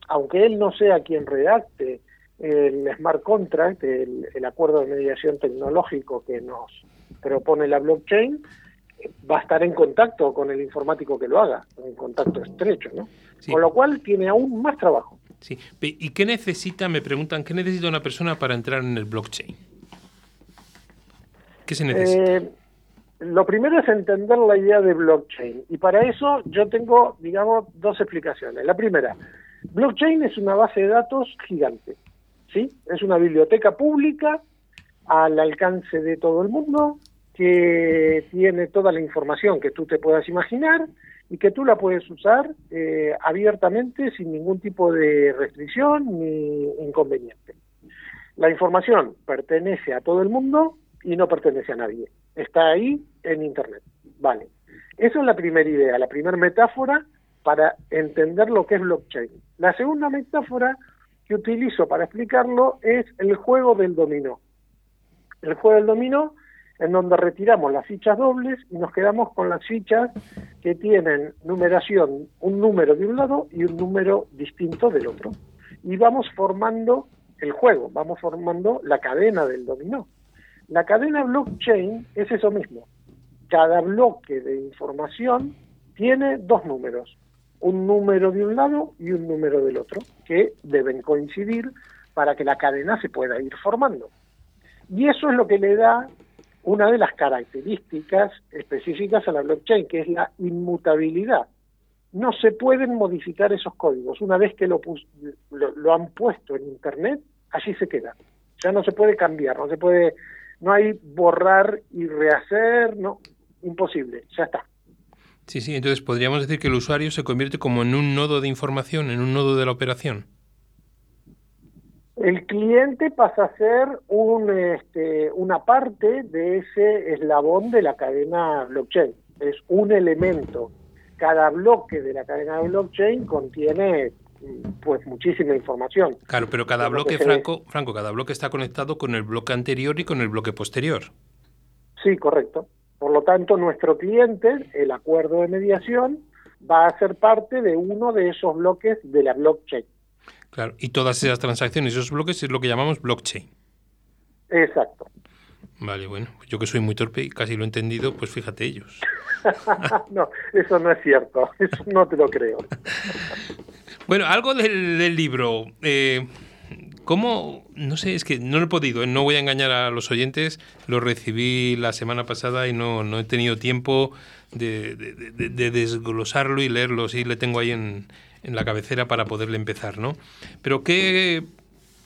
aunque él no sea quien redacte el smart contract, el, acuerdo de mediación tecnológico que nos propone la blockchain, va a estar en contacto con el informático que lo haga, en contacto estrecho, ¿no? Con lo cual tiene aún más trabajo. Sí. ¿Y qué necesita, me preguntan, qué necesita una persona para entrar en el blockchain? ¿Qué se necesita? Eh, lo primero es entender la idea de blockchain y para eso yo tengo, digamos, dos explicaciones. La primera, Blockchain es una base de datos gigante, ¿sí? Es una biblioteca pública al alcance de todo el mundo que tiene toda la información que tú te puedas imaginar y que tú la puedes usar eh, abiertamente sin ningún tipo de restricción ni inconveniente. La información pertenece a todo el mundo y no pertenece a nadie. Está ahí en Internet. Vale. Esa es la primera idea, la primera metáfora para entender lo que es blockchain. La segunda metáfora que utilizo para explicarlo es el juego del dominó. El juego del dominó en donde retiramos las fichas dobles y nos quedamos con las fichas que tienen numeración, un número de un lado y un número distinto del otro. Y vamos formando el juego, vamos formando la cadena del dominó. La cadena blockchain es eso mismo. Cada bloque de información tiene dos números, un número de un lado y un número del otro, que deben coincidir para que la cadena se pueda ir formando. Y eso es lo que le da una de las características específicas a la blockchain, que es la inmutabilidad. No se pueden modificar esos códigos. Una vez que lo, lo, han puesto en Internet, allí se queda. Ya no se puede cambiar, no se puede, no hay borrar y rehacer, no, imposible, ya está. Sí, sí, entonces podríamos decir que el usuario se convierte como en un nodo de información, en un nodo de la operación. El cliente pasa a ser un, este, una parte de ese eslabón de la cadena blockchain. Es un elemento. Cada bloque de la cadena de blockchain contiene pues muchísima información. Claro, pero cada bloque, Franco, Franco, cada bloque está conectado con el bloque anterior y con el bloque posterior. Sí, correcto. Por lo tanto, nuestro cliente, el acuerdo de mediación, va a ser parte de uno de esos bloques de la blockchain. Claro, y todas esas transacciones, esos bloques es lo que llamamos blockchain. Exacto. Vale, bueno, yo que soy muy torpe y casi lo he entendido, pues fíjate ellos. no, eso no es cierto, eso no te lo creo. bueno, algo del, libro. Eh, ¿Cómo? No sé, es que no lo he podido, ¿eh? no voy a engañar a los oyentes, lo recibí la semana pasada y no, no he tenido tiempo de, de desglosarlo y leerlo, sí, le tengo ahí en, en la cabecera para poderle empezar, ¿no? Pero ¿qué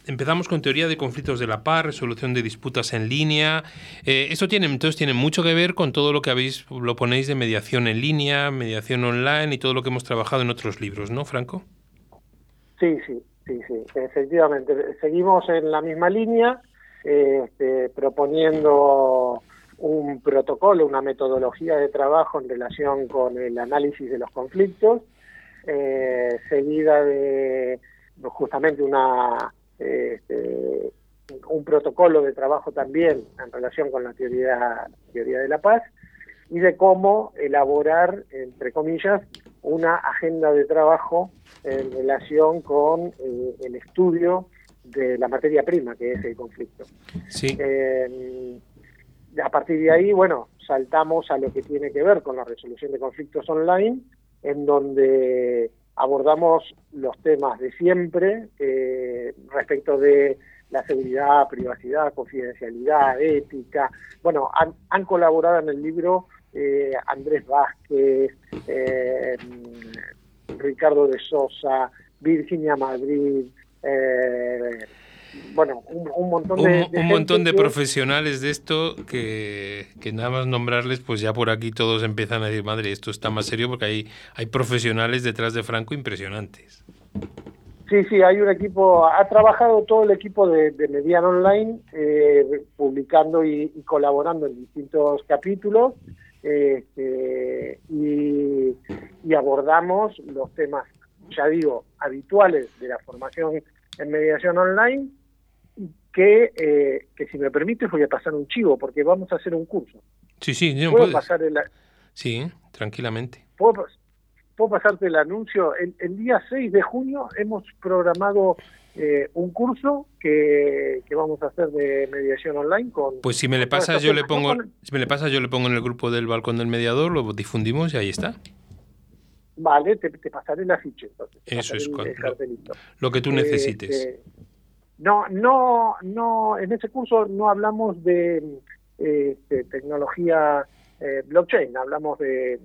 empezamos con teoría de conflictos de la paz, resolución de disputas en línea. Eh, esto tiene, entonces tiene mucho que ver con todo lo que habéis, lo ponéis de mediación en línea, mediación online y todo lo que hemos trabajado en otros libros, ¿no, Franco? Sí, sí, sí, sí, efectivamente. Seguimos en la misma línea, este, proponiendo un protocolo, una metodología de trabajo en relación con el análisis de los conflictos eh, seguida de justamente una este, un protocolo de trabajo también en relación con la teoría, teoría de la paz y de cómo elaborar, entre comillas, una agenda de trabajo en relación con eh, el estudio de la materia prima, que es el conflicto. Sí. Eh, a partir de ahí, bueno, saltamos a lo que tiene que ver con la resolución de conflictos online, en donde abordamos los temas de siempre eh, respecto de la seguridad, privacidad, confidencialidad, ética. Bueno, han, colaborado en el libro eh, Andrés Vázquez, eh, Ricardo de Sosa, Virginia Madrid, bueno, un, montón de... Un, montón de profesionales de esto que, nada más nombrarles, pues ya por aquí todos empiezan a decir, madre, esto está más serio porque hay, hay profesionales detrás de Franco impresionantes. Sí, sí, hay un equipo, ha trabajado todo el equipo de, de Mediano Online, eh, publicando y, colaborando en distintos capítulos, y, y abordamos los temas, ya digo, habituales de la formación en mediación online que, eh, que si me permites voy a pasar un chivo, porque vamos a hacer un curso. Sí, sí, ¿Puedo pasar el... Sí, tranquilamente. ¿Puedo, pasarte el anuncio? El, día 6 de junio hemos programado eh, un curso que, que, vamos a hacer de mediación online con... Pues si me le pasa, yo le pongo, si me le pasa, yo le pongo en el grupo del balcón del mediador, lo difundimos y ahí está. Vale, te, pasaré la ficha entonces. Eso es, lo, que tú necesites. Este, no, no, no, en ese curso no hablamos de, tecnología eh, blockchain, hablamos de eh,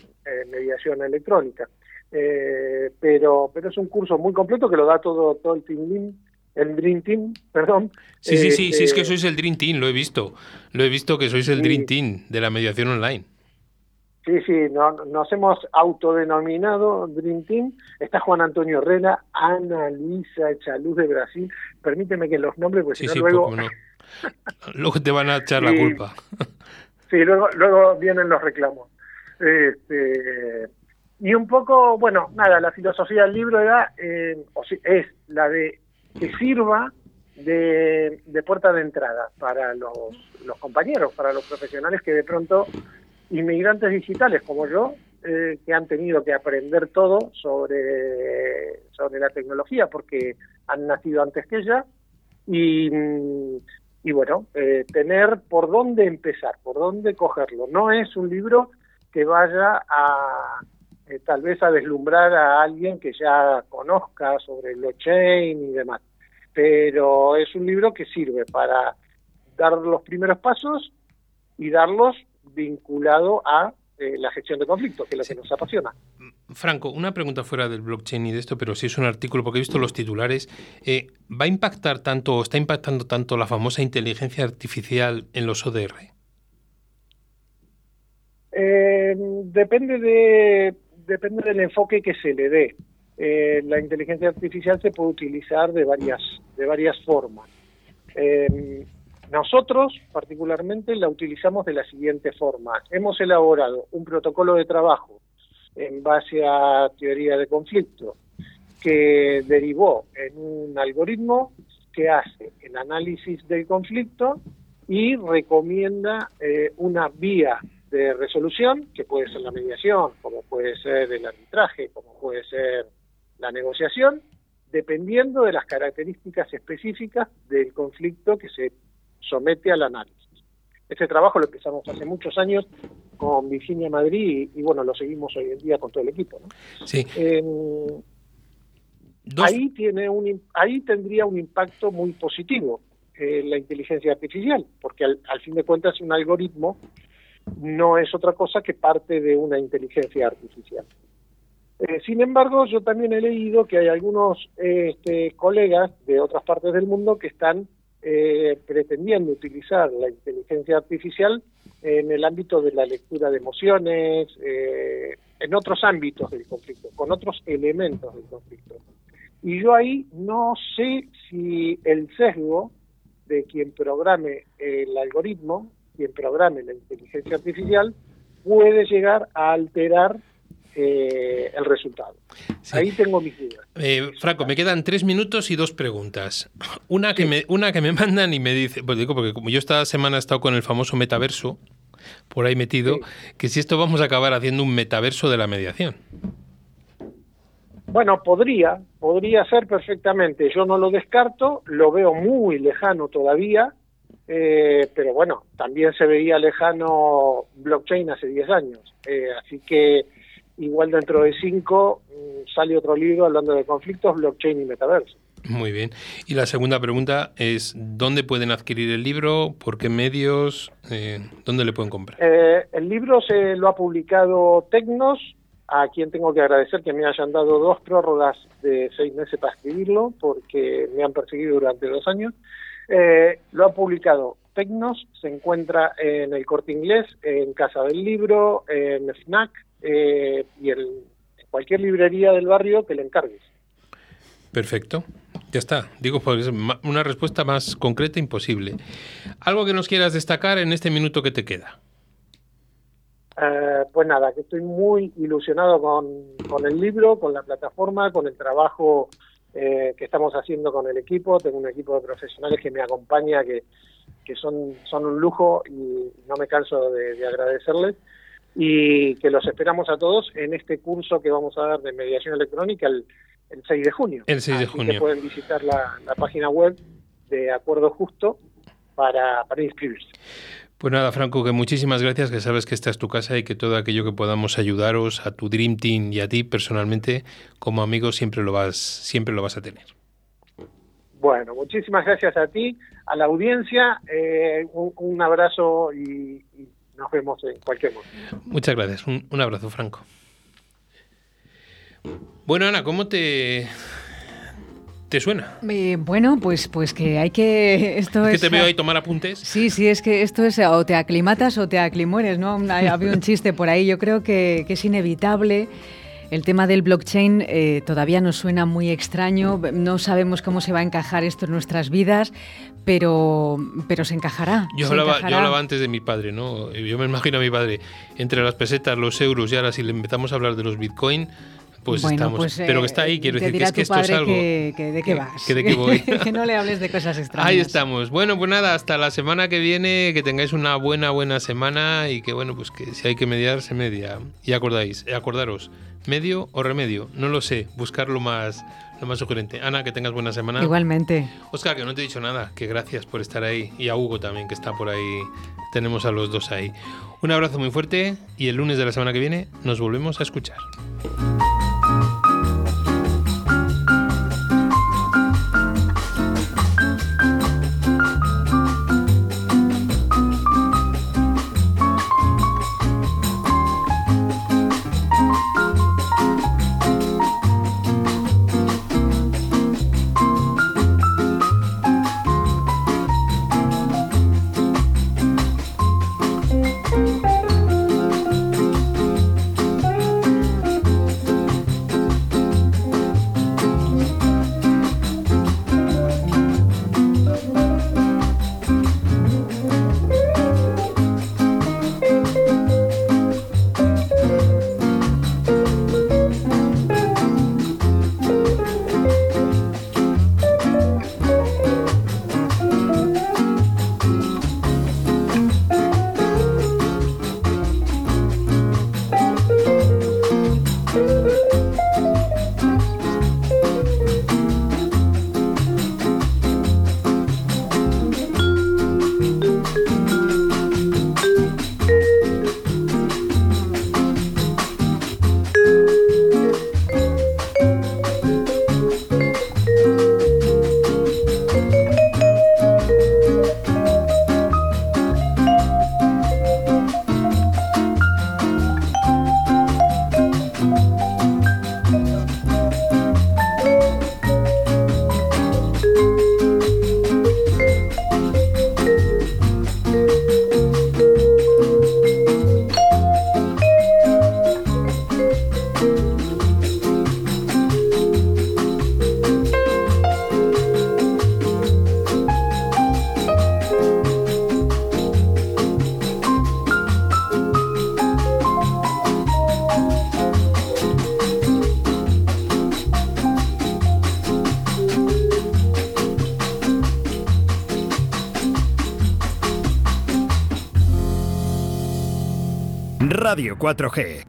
mediación electrónica. Eh, pero, pero es un curso muy completo que lo da todo, todo el Team el Dream Team, perdón. Sí, sí, sí, sí, es que este, sois el Dream Team, lo he visto. Lo he visto que sois el Dream Team de la mediación online. Sí, sí, no, nos hemos autodenominado Dream Team. Está Juan Antonio Herrera, Ana Luisa Chaluz de Brasil. Permíteme que los nombres, porque si no luego... luego te van a echar la culpa. sí, luego, luego vienen los reclamos. Este, y un poco, bueno, nada, la filosofía del libro era, eh, es la de que sirva de, de puerta de entrada para los, los compañeros, para los profesionales que de pronto inmigrantes digitales como yo, eh, que han tenido que aprender todo sobre, sobre la tecnología porque han nacido antes que ella y, y bueno, eh, tener por dónde empezar, por dónde cogerlo. No es un libro que vaya a eh, tal vez a deslumbrar a alguien que ya conozca sobre el blockchain y demás, pero es un libro que sirve para dar los primeros pasos y darlos vinculado a eh, la gestión de conflictos, que es lo que nos apasiona. Franco, una pregunta fuera del blockchain y de esto, pero si es un artículo, porque he visto los titulares, eh, ¿va a impactar tanto o está impactando tanto la famosa inteligencia artificial en los ODR? Eh, depende, de, depende del enfoque que se le dé. la inteligencia artificial se puede utilizar de varias, de varias formas. Nosotros, particularmente, la utilizamos de la siguiente forma. Hemos elaborado un protocolo de trabajo en base a teoría de conflicto que derivó en un algoritmo que hace el análisis del conflicto y recomienda eh, una vía de resolución, que puede ser la mediación, como puede ser el arbitraje, como puede ser la negociación, dependiendo de las características específicas del conflicto que se somete al análisis. Este trabajo lo empezamos hace muchos años con Virginia Madrid y, bueno, lo seguimos hoy en día con todo el equipo. ¿no? Sí. Em, ahí, tiene un, ahí tendría un impacto muy positivo eh, la inteligencia artificial, porque al, fin de cuentas un algoritmo no es otra cosa que parte de una inteligencia artificial. Eh, sin embargo, yo también he leído que hay algunos este, colegas de otras partes del mundo que están eh, pretendiendo utilizar la inteligencia artificial en el ámbito de la lectura de emociones, eh, en otros ámbitos del conflicto, con otros elementos del conflicto. Y yo ahí no sé si el sesgo de quien programe el algoritmo, quien programe la inteligencia artificial, puede llegar a alterar eh, el resultado. Ahí tengo mis dudas. Eh, Franco, me quedan tres minutos y dos preguntas. Una que, me, una que me mandan y me dice, pues digo, porque como yo esta semana he estado con el famoso metaverso, por ahí metido, que si esto vamos a acabar haciendo un metaverso de la mediación. Bueno, podría, podría ser perfectamente. Yo no lo descarto, lo veo muy lejano todavía, eh, pero bueno, también se veía lejano blockchain hace 10 años. así que igual dentro de cinco mm, sale otro libro hablando de conflictos, blockchain y metaverso. Muy bien. Y la segunda pregunta es, ¿dónde pueden adquirir el libro? ¿Por qué medios? Eh, ¿Dónde le pueden comprar? Eh, el libro se lo ha publicado Tecnos, a quien tengo que agradecer que me hayan dado dos prórrogas de seis meses para escribirlo, porque me han perseguido durante dos años. Eh, lo ha publicado Tecnos, se encuentra en el corte inglés, en Casa del Libro, en FNAC, eh, y en cualquier librería del barrio que le encargues. Perfecto. Ya está. Digo, pues una respuesta más concreta imposible. ¿Algo que nos quieras destacar en este minuto que te queda? Eh, pues nada, que estoy muy ilusionado con, el libro, con la plataforma, con el trabajo eh, que estamos haciendo con el equipo. Tengo un equipo de profesionales que me acompaña, que, son, son un lujo y no me canso de agradecerles y que los esperamos a todos en este curso que vamos a dar de mediación electrónica el, 6 de junio. El 6 de junio. Que pueden visitar la, página web de Acuerdo Justo para, para inscribirse. Pues nada, Franco, que muchísimas gracias, que sabes que esta es tu casa y que todo aquello que podamos ayudaros a tu Dream Team y a ti personalmente como amigo siempre lo vas, siempre lo vas a tener. Bueno, muchísimas gracias a ti, a la audiencia, eh, un, abrazo y nos vemos en cualquier momento. Muchas gracias. Un, abrazo, Franco. Bueno, Ana, ¿cómo te, te suena? Eh, bueno, pues, pues que hay que... Esto Es es, que te veo ahí tomar apuntes. Sí, sí, es que esto es o te aclimatas o te aclimueres, ¿no? Había un chiste por ahí, yo creo que, que es inevitable. El tema del blockchain eh, todavía nos suena muy extraño, no sabemos cómo se va a encajar esto en nuestras vidas, pero, pero se encajará. Yo se hablaba, yo hablaba antes de mi padre, ¿no? Yo me imagino a mi padre entre las pesetas, los euros y ahora si le empezamos a hablar de los bitcoin, pues Bueno, estamos. pues, pero eh, que está ahí, quiero te decir que es que esto es algo. Que, que de qué vas. que de qué voy. que no le hables de cosas extrañas. Ahí estamos. Bueno, pues nada, hasta la semana que viene, que tengáis una buena, buena semana y que bueno, pues que si hay que mediar, se media. Y acordáis, eh, acordaros, medio o remedio, no lo sé, buscar lo más, lo más sugerente. Ana, que tengas buena semana. Igualmente. Oscar, que no te he dicho nada, que gracias por estar ahí. Y a Hugo también, que está por ahí. Tenemos a los dos ahí. Un abrazo muy fuerte y el lunes de la semana que viene nos volvemos a escuchar. Radio 4G.